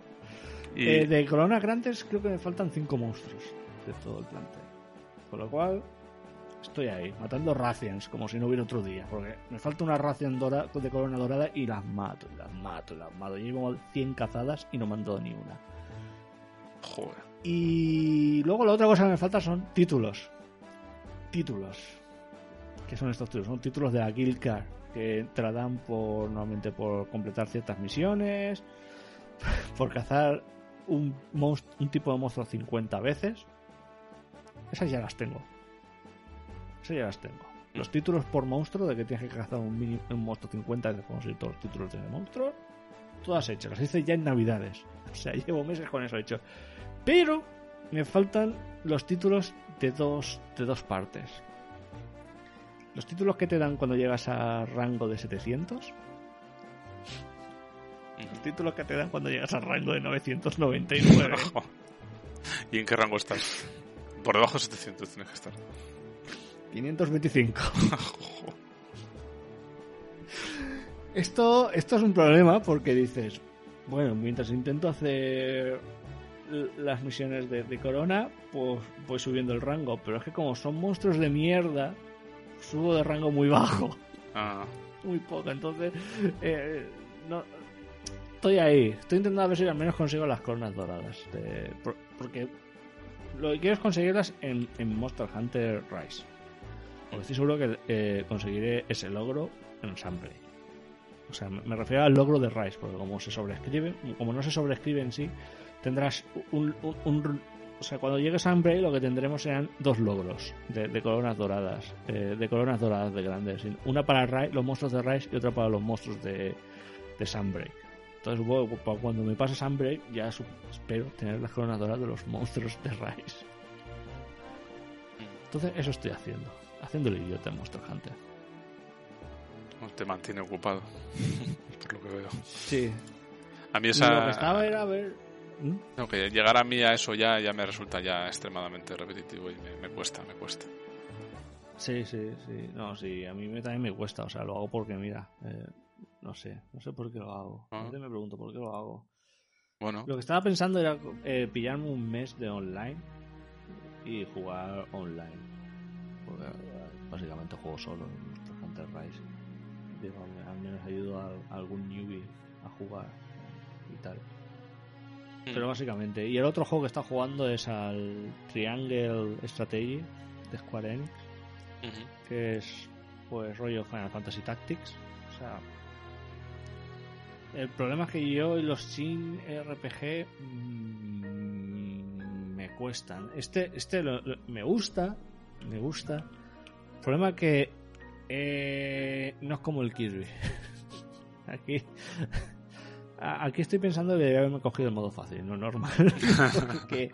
Y Eh, de coronas grandes creo que me faltan cinco monstruos de todo el plantel. Con lo cual, estoy ahí, matando Racians como si no hubiera otro día. Porque me falta una Racian dora- de corona dorada y las mato, y las mato, y las mato. Llevo 100 cazadas y no me han dado ni una. Joder. Y luego la otra cosa que me falta son títulos. Títulos. ¿Qué son estos títulos? Son títulos de la Guild Card que te la dan por, normalmente por completar ciertas misiones, por cazar un, tipo de monstruo 50 veces. Esas ya las tengo. Esas ya las tengo. Los títulos por monstruo de que tienes que cazar un, mini- un monstruo 50 veces, como si todos los títulos de monstruos, todas hechas. Las hice ya en Navidades. O sea, llevo meses con eso hecho. Pero me faltan los títulos de dos, de dos partes. Los títulos que te dan cuando llegas a rango de 700. Los títulos que te dan cuando llegas a rango de 999. ¿Y en qué rango estás? Por debajo de 700 tienes que estar. 525. Esto, esto es un problema porque dices, bueno, mientras intento hacer las misiones de, de Corona, pues voy subiendo el rango. Pero es que como son monstruos de mierda, subo de rango muy bajo. Ah, Muy poco. Entonces, eh, no, estoy ahí. Estoy intentando ver si al menos consigo las coronas doradas. de- por- porque lo que quiero es conseguirlas en, en Monster Hunter Rise. Porque estoy seguro que eh, conseguiré ese logro en Sunbreak. O sea, me refiero al logro de Rise, porque como se sobrescribe, como no se sobrescribe en sí, tendrás un, un- un- o sea, cuando llegue Sunbreak lo que tendremos serán dos logros de, de coronas doradas, eh, de coronas doradas de grandes. Una para los monstruos de Rise y otra para los monstruos de, de Sunbreak. Entonces, bueno, pa- cuando me pase Sunbreak, ya espero tener las coronas doradas de los monstruos de Rise. Entonces, eso estoy haciendo. Haciendo el idiota en Monster Hunter. te mantiene ocupado. Por lo que veo. Sí. A mí Lo esa. que estaba era ver. ¿Mm? No, que llegar a mí a eso ya, ya me resulta ya extremadamente repetitivo y me, me cuesta, me cuesta. Sí, sí, sí. No, sí, a mí me, también me cuesta. O sea, lo hago porque, mira, eh, no sé, no sé por qué lo hago. Ah. Me pregunto por qué lo hago. Bueno, Lo que estaba pensando era eh, pillarme un mes de online y jugar online. Porque básicamente juego solo en Hunter Rise. Digo, al- menos ayudo a, a algún newbie a jugar y tal. Pero básicamente. Y el otro juego que está jugando es al Triangle Strategy de Square Enix, que es pues rollo Final Fantasy Tactics. O sea, el problema es que yo y los sin RPG mm, me cuestan. Este, este lo- lo- me gusta, me gusta. El problema es que Eh, no es como el Kirby. Aquí. Aquí estoy pensando que debe haberme cogido el modo fácil, no normal. porque,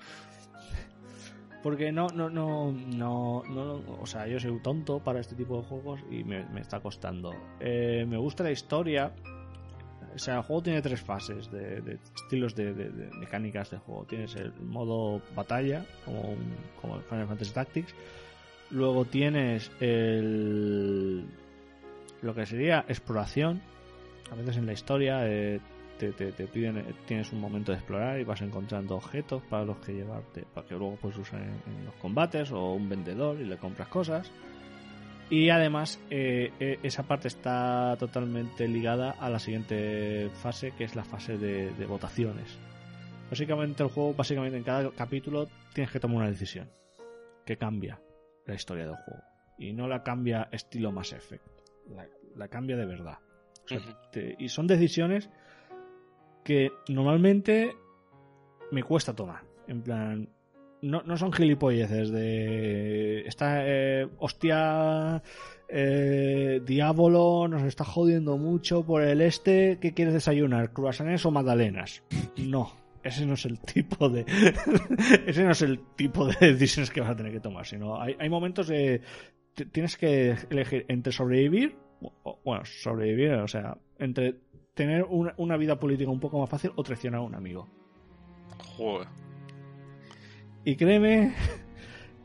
porque no, no, no, no, no, o sea, yo soy tonto para este tipo de juegos y me, está costando. Eh, me gusta la historia. O sea, el juego tiene tres fases de, estilos de, mecánicas de juego. Tienes el modo batalla, como, como Final Fantasy Tactics. Luego tienes el lo que sería exploración. A veces en la historia eh, te, piden, tienes un momento de explorar y vas encontrando objetos para los que llevarte, para que luego puedes usar en, los combates o un vendedor y le compras cosas. Y además eh, eh, esa parte está totalmente ligada a la siguiente fase, que es la fase de, de votaciones. Básicamente el juego, básicamente en cada capítulo tienes que tomar una decisión que cambia la historia del juego. Y no la cambia estilo Mass Effect. La, cambia de verdad. y son decisiones que normalmente me cuesta tomar. En plan, no, no son gilipolleces de. Esta eh, hostia. Eh, Diablo nos está jodiendo mucho por el este. ¿Qué quieres desayunar? ¿Cruasanes o magdalenas? No, ese no es el tipo de. ese no es el tipo de decisiones que vas a tener que tomar. Sino hay, hay momentos de. Tienes que elegir entre sobrevivir. Bueno, sobrevivir, o sea, entre tener una, vida política un poco más fácil o traicionar a un amigo. Joder. Y créeme,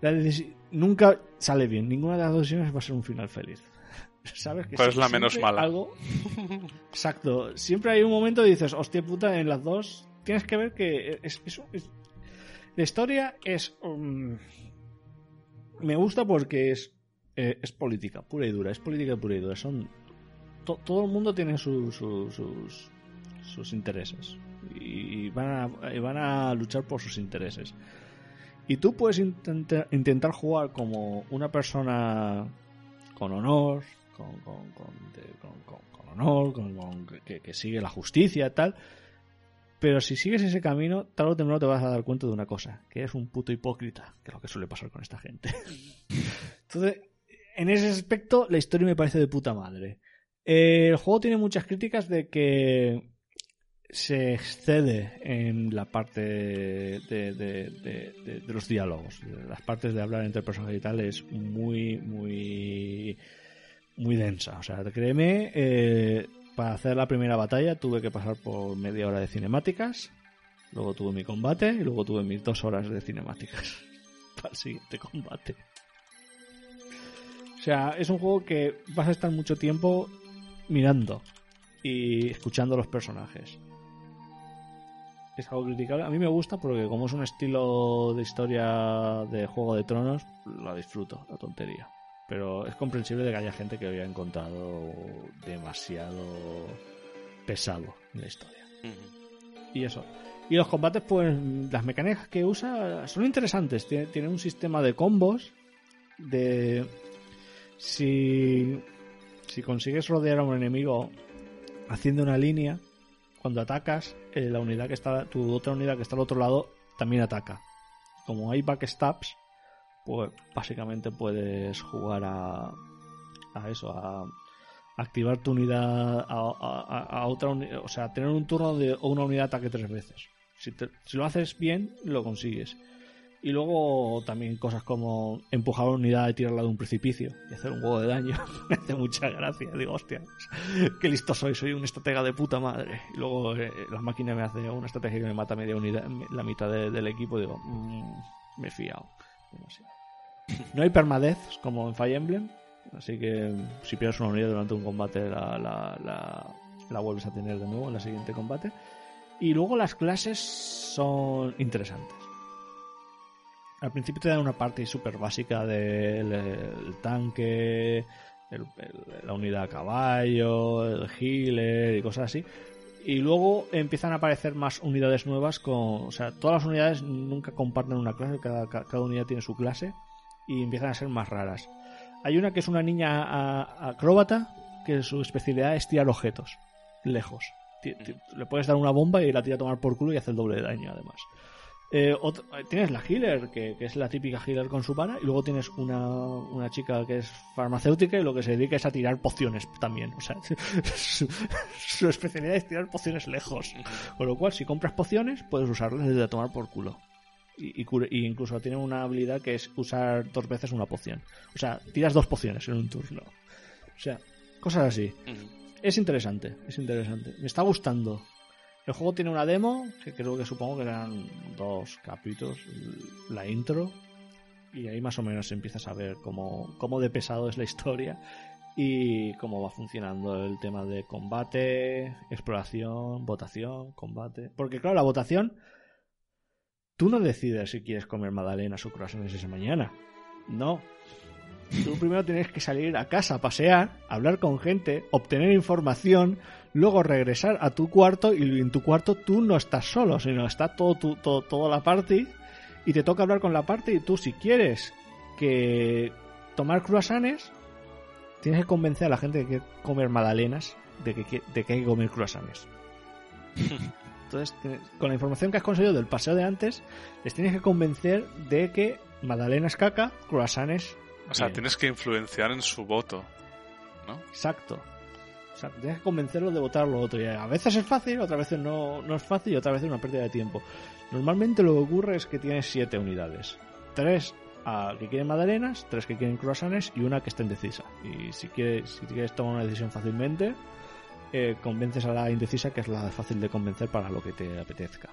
nunca sale bien. Ninguna de las dos decisiones va a ser un final feliz. ¿Sabes? Que es la menos mala? Algo... Exacto. Siempre hay un momento y dices, hostia puta, en las dos tienes que ver que es, la historia es... Um, me gusta porque es, eh, es política, pura y dura. Es política pura y dura. Son todo el mundo tiene sus, sus intereses y van, a, van a luchar por sus intereses. Y tú puedes intentar jugar como una persona con honor, con, con, con, honor, con, que, que, sigue la justicia tal. Pero si sigues ese camino, tarde o temprano te vas a dar cuenta de una cosa, que eres un puto hipócrita, que es lo que suele pasar con esta gente. Entonces, en ese aspecto, la historia me parece de puta madre. Eh, el juego tiene muchas críticas de que se excede en la parte de, los diálogos. Las partes de hablar entre personajes y tal es muy, muy, muy densa. O sea, créeme, eh, para hacer la primera batalla tuve que pasar por media hora de cinemáticas, luego tuve mi combate y luego tuve mis dos horas de cinemáticas para el siguiente combate. O sea, es un juego que vas a estar mucho tiempo mirando y escuchando los personajes. Es algo criticable. A mí me gusta porque como es un estilo de historia de Juego de Tronos, la disfruto, la tontería. Pero es comprensible de que haya gente que haya encontrado demasiado pesado en la historia. Y eso. Y los combates, pues las mecánicas que usa son interesantes. Tiene, tiene un sistema de combos. De si si consigues rodear a un enemigo haciendo una línea, cuando atacas, eh, la unidad que está, tu otra unidad que está al otro lado también ataca. Como hay backstabs, pues básicamente puedes jugar a, a eso, a, activar tu unidad a, otra unidad, o sea, tener un turno de una unidad ataque tres veces. Si, si lo haces bien, lo consigues. Y luego también cosas como empujar una unidad y tirarla de un precipicio y hacer un huevo de daño. me hace mucha gracia. Digo, hostia, qué listo soy, soy un estratega de puta madre. Y luego eh, la máquina me hace una estrategia que me mata media unidad, la mitad del equipo. Digo, mmm, me he fiado. No hay permadez como en Fire Emblem. Así que si pierdes una unidad durante un combate, la, la, la vuelves a tener de nuevo en el siguiente combate. Y luego las clases son interesantes al principio te dan una parte súper básica del tanque, la unidad a caballo, el healer y cosas así. Y luego empiezan a aparecer más unidades nuevas con... O sea, todas las unidades nunca comparten una clase, cada, unidad tiene su clase y empiezan a ser más raras. Hay una que es una niña acróbata que su especialidad es tirar objetos lejos. Le puedes dar una bomba y la tira a tomar por culo y hace el doble de daño además. Eh, otro- tienes la healer, que, que es la típica healer con su vara, y luego tienes una, una chica que es farmacéutica y lo que se dedica es a tirar pociones también. O sea, su, su especialidad es tirar pociones lejos. Con lo cual, si compras pociones, puedes usarlas desde a tomar por culo. Y, y y incluso tiene una habilidad que es usar dos veces una poción. O sea, tiras dos pociones en un turno. O sea, cosas así. Es interesante, es interesante. Me está gustando. El juego tiene una demo, que creo que supongo que eran dos capítulos, la intro, y ahí más o menos empiezas a ver cómo, cómo de pesado es la historia y cómo va funcionando el tema de combate, exploración, votación, combate. Porque claro, la votación, tú no decides si quieres comer magdalenas o croissants esa mañana. No, Tú primero tienes que salir a casa pasear, hablar con gente, obtener información, luego regresar a tu cuarto y en tu cuarto tú no estás solo, sino está todo, tu- todo, toda la party y te toca hablar con la party y tú si quieres que tomar croissants tienes que convencer a la gente de que comer magdalenas de que, de que hay que comer croissants. Entonces, con la información que has conseguido del paseo de antes, les tienes que convencer de que magdalenas caca, croissants O sea, Bien. tienes que influenciar en su voto. Exacto. O sea, tienes que convencerlo de votar lo otro. Y a veces es fácil, otras veces no, no es fácil y otras veces es una pérdida de tiempo. Normalmente lo que ocurre es que tienes siete unidades. Tres ah, que quieren magdalenas, tres que quieren croissants y una que está indecisa. Y si quieres, si quieres tomar una decisión fácilmente, eh, convences a la indecisa, que es la fácil de convencer para lo que te apetezca.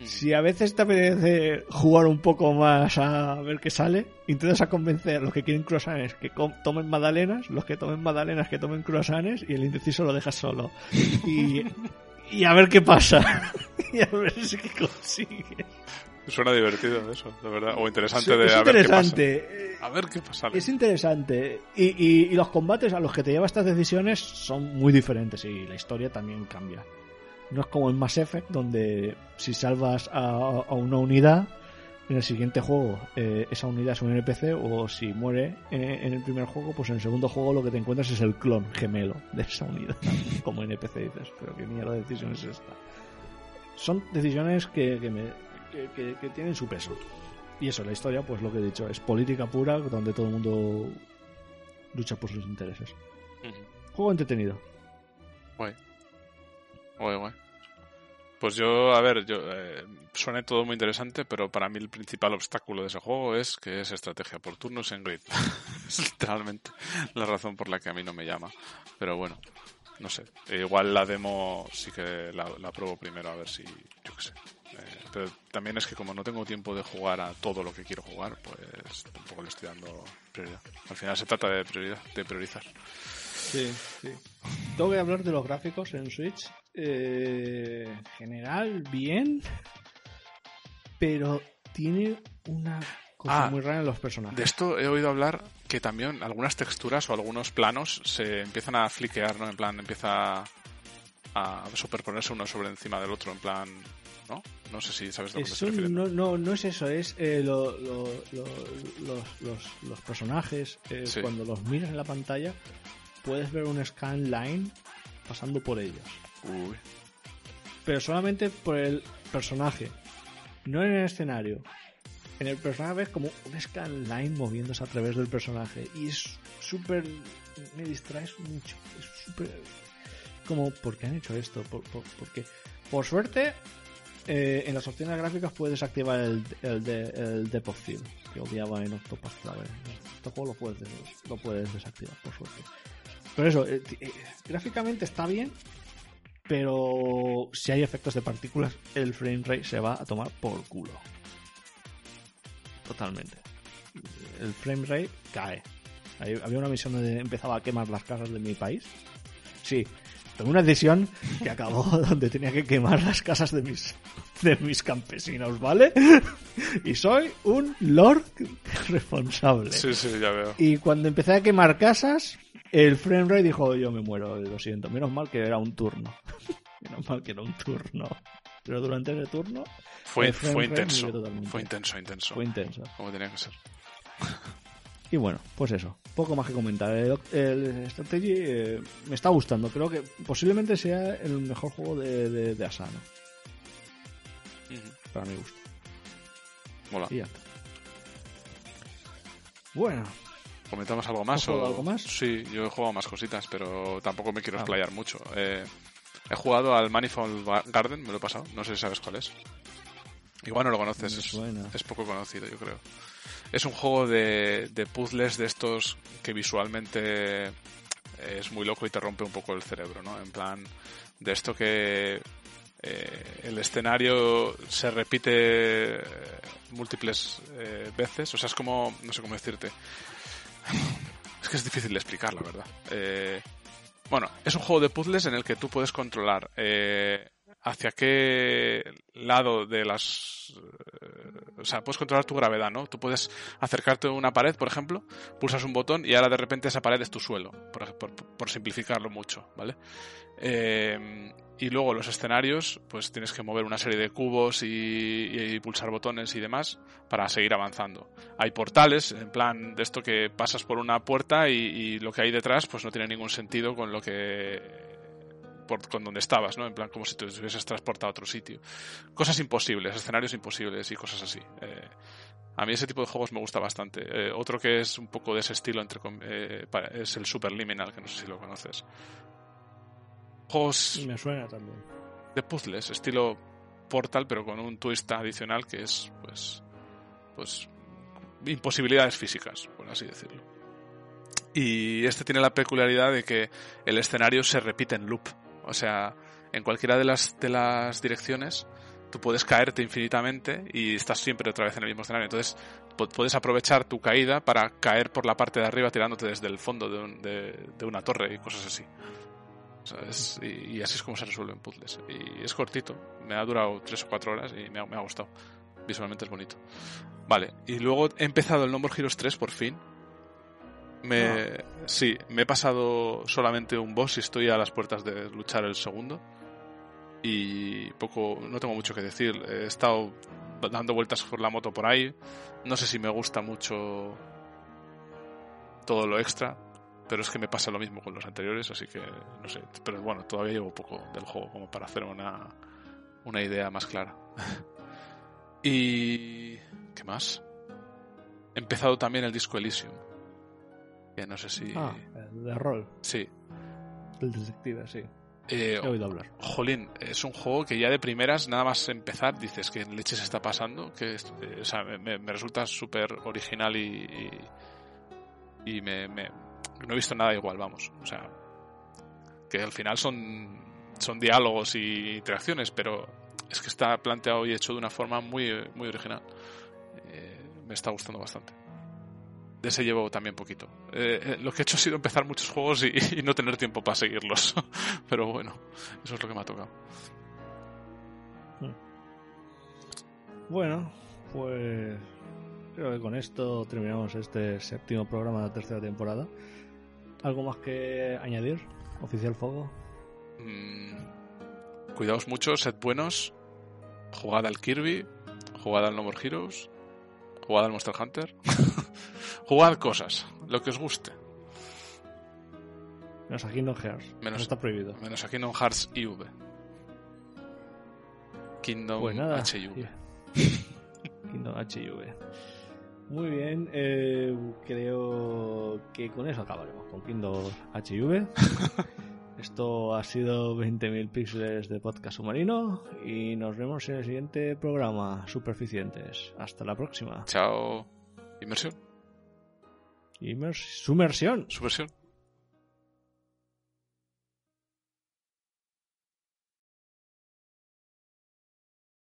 Si a veces te apetece jugar un poco más a ver qué sale, intentas a convencer a los que quieren croissants que tomen magdalenas, los que tomen magdalenas que tomen croissants y el indeciso lo dejas solo. Y, y a ver qué pasa. y a ver si consigues. Suena divertido eso, de verdad. O interesante de es a ver qué interesante. pasa. A ver qué pasa. Es interesante. Y, y- y los combates a los que te lleva estas decisiones son muy diferentes y la historia también cambia. No es como en Mass Effect, donde si salvas a, a una unidad, en el siguiente juego eh, esa unidad es un NPC, o si muere eh, en el primer juego, pues en el segundo juego lo que te encuentras es el clon gemelo de esa unidad. Como NPC dices, pero qué mierda de decisión es esta. Son decisiones que, que, me- que- que- que tienen su peso. Y eso, la historia, pues lo que he dicho, es política pura, donde todo el mundo lucha por sus intereses. Juego entretenido. Guay. Guay. Pues yo, a ver, yo eh, suena todo muy interesante, pero para mí el principal obstáculo de ese juego es que es estrategia por turnos en grid. es literalmente la razón por la que a mí no me llama. Pero bueno, no sé. Igual la demo sí que la, la pruebo primero a ver si, yo qué sé. Eh, pero también es que como no tengo tiempo de jugar a todo lo que quiero jugar, pues tampoco le estoy dando prioridad. Al final se trata de prioridad, de priorizar. Sí, sí. Tengo que hablar de los gráficos en Switch. Eh, en general, bien. Pero tiene una cosa Ah, muy rara en los personajes. De esto he oído hablar que también algunas texturas o algunos planos se empiezan a fliquear, ¿no? En plan, empieza a superponerse uno sobre encima del otro, en plan, ¿no? No sé si sabes de lo que Eso refiriendo. no, no, no es eso, es eh, lo- lo- lo- los, los- los personajes, eh, Sí. cuando los miras en la pantalla, puedes ver un scan line pasando por ellos. Pero solamente por el personaje, no en el escenario. En el personaje ves como un scan line moviéndose a través del personaje y es súper... me distraes mucho, es súper... Como, ¿por qué han hecho esto? ¿Por, por, porque, por suerte, eh, en las opciones gráficas puedes desactivar el, el Depth of Field, que odiaba en Octopath Traveler. Este juego lo puedes, lo puedes desactivar, por suerte. Pero eso, eh, eh, gráficamente está bien, pero si hay efectos de partículas, el frame rate se va a tomar por culo. Totalmente. El frame rate cae. Había una misión donde empezaba a quemar las casas de mi país. Sí, tengo una decisión que acabó donde tenía que quemar las casas de mis de mis campesinos, ¿vale? Y soy un lord responsable. sí, sí, ya veo. Y cuando empecé a quemar casas, el frame rate dijo, yo me muero, lo siento. Menos mal que era un turno. Menos mal que era un turno. Pero durante ese turno Fue, fue intenso. Fue intenso, intenso. fue intenso. Como tenía que ser. Y bueno, pues eso. Poco más que comentar. El, el Strategy eh, me está gustando. Creo que posiblemente sea el mejor juego de, de, de Asano. Para mi gusto. Mola. Y ya está. Bueno, ¿Comentamos algo más? ¿Has jugado o... algo más? Sí, yo he jugado más cositas, pero tampoco me quiero Ah. explayar mucho. Eh, he jugado al Manifold Ga- Garden, me lo he pasado. No sé si sabes cuál es. Igual no lo conoces, es, es poco conocido, yo creo. Es un juego de, de puzzles de estos que visualmente es muy loco y te rompe un poco el cerebro, ¿no? En plan, de esto que eh, el escenario se repite eh, múltiples eh, veces, o sea, es como, no sé cómo decirte, es que es difícil de explicar, la verdad. Eh, bueno, es un juego de puzzles en el que tú puedes controlar eh, hacia qué lado de las... eh, o sea, puedes controlar tu gravedad, ¿no? Tú puedes acercarte a una pared, por ejemplo, pulsas un botón y ahora de repente esa pared es tu suelo, por, por- por simplificarlo mucho, ¿vale? Eh, y luego los escenarios, pues tienes que mover una serie de cubos y, y pulsar botones y demás para seguir avanzando. Hay portales, en plan de esto que pasas por una puerta y, lo que hay detrás pues no tiene ningún sentido con lo que con donde estabas, ¿no? En plan como si te hubieses transportado a otro sitio. Cosas imposibles, escenarios imposibles y cosas así. Eh, a mí ese tipo de juegos me gusta bastante. Eh, otro que es un poco de ese estilo entre eh, es el Superliminal, que no sé si lo conoces. Juegos me suena también. de puzzles, estilo Portal, pero con un twist adicional que es, pues, pues, imposibilidades físicas, por así decirlo. Y este tiene la peculiaridad de que el escenario se repite en loop. O sea, en cualquiera de las, de las direcciones, tú puedes caerte infinitamente y estás siempre otra vez en el mismo escenario. Entonces, pu- puedes aprovechar tu caída para caer por la parte de arriba tirándote desde el fondo de, un- de- de una torre y cosas así. ¿Sabes? Y, y así es como se resuelven puzzles. Y es cortito, me ha durado 3 o 4 horas y me ha, me ha gustado. Visualmente es bonito. Vale, y luego he empezado el No More Heroes 3 por fin. Me, Sí, me he pasado solamente un boss y estoy a las puertas de luchar el segundo. Y poco, no tengo mucho que decir. He estado dando vueltas por la moto por ahí. No sé si me gusta mucho todo lo extra, pero es que me pasa lo mismo con los anteriores, así que no sé. Pero bueno, todavía llevo poco del juego como para hacer una, una idea más clara. y. ¿Qué más? He empezado también el disco Elysium. Que no sé si. Ah, el de rol, Sí. el detective, sí. Eh, He oído hablar. Jolín, es un juego que ya de primeras, nada más empezar, dices que leche se está pasando, que eh, o sea, me, me resulta súper original y, y, y me, me- no he visto nada igual, vamos. O sea, que al final son, son diálogos y interacciones, pero es que está planteado y hecho de una forma muy, muy original. Eh, me está gustando bastante. De ese llevo también poquito. Eh, eh, lo que he hecho ha sido empezar muchos juegos y, y no tener tiempo para seguirlos. Pero bueno, eso es lo que me ha tocado. Bueno, pues creo que con esto terminamos este séptimo programa de la tercera temporada. ¿Algo más que añadir? Oficial Fuego. Mm, cuidaos mucho, sed buenos. Jugad al Kirby. Jugad al No More Heroes. Jugad al Monster Hunter. jugad cosas, lo que os guste. Menos a Kingdom Hearts. Menos- No está prohibido. Menos a Kingdom Hearts IV. Kingdom Pues nada. HIV. Kingdom HV. Muy bien, eh, creo que con eso acabaremos, con Kingdom HV. Esto ha sido 20.000 píxeles de podcast submarino y nos vemos en el siguiente programa, Superficientes. Hasta la próxima. Chao. Inmersión. Immers- Sumersión. Subversión.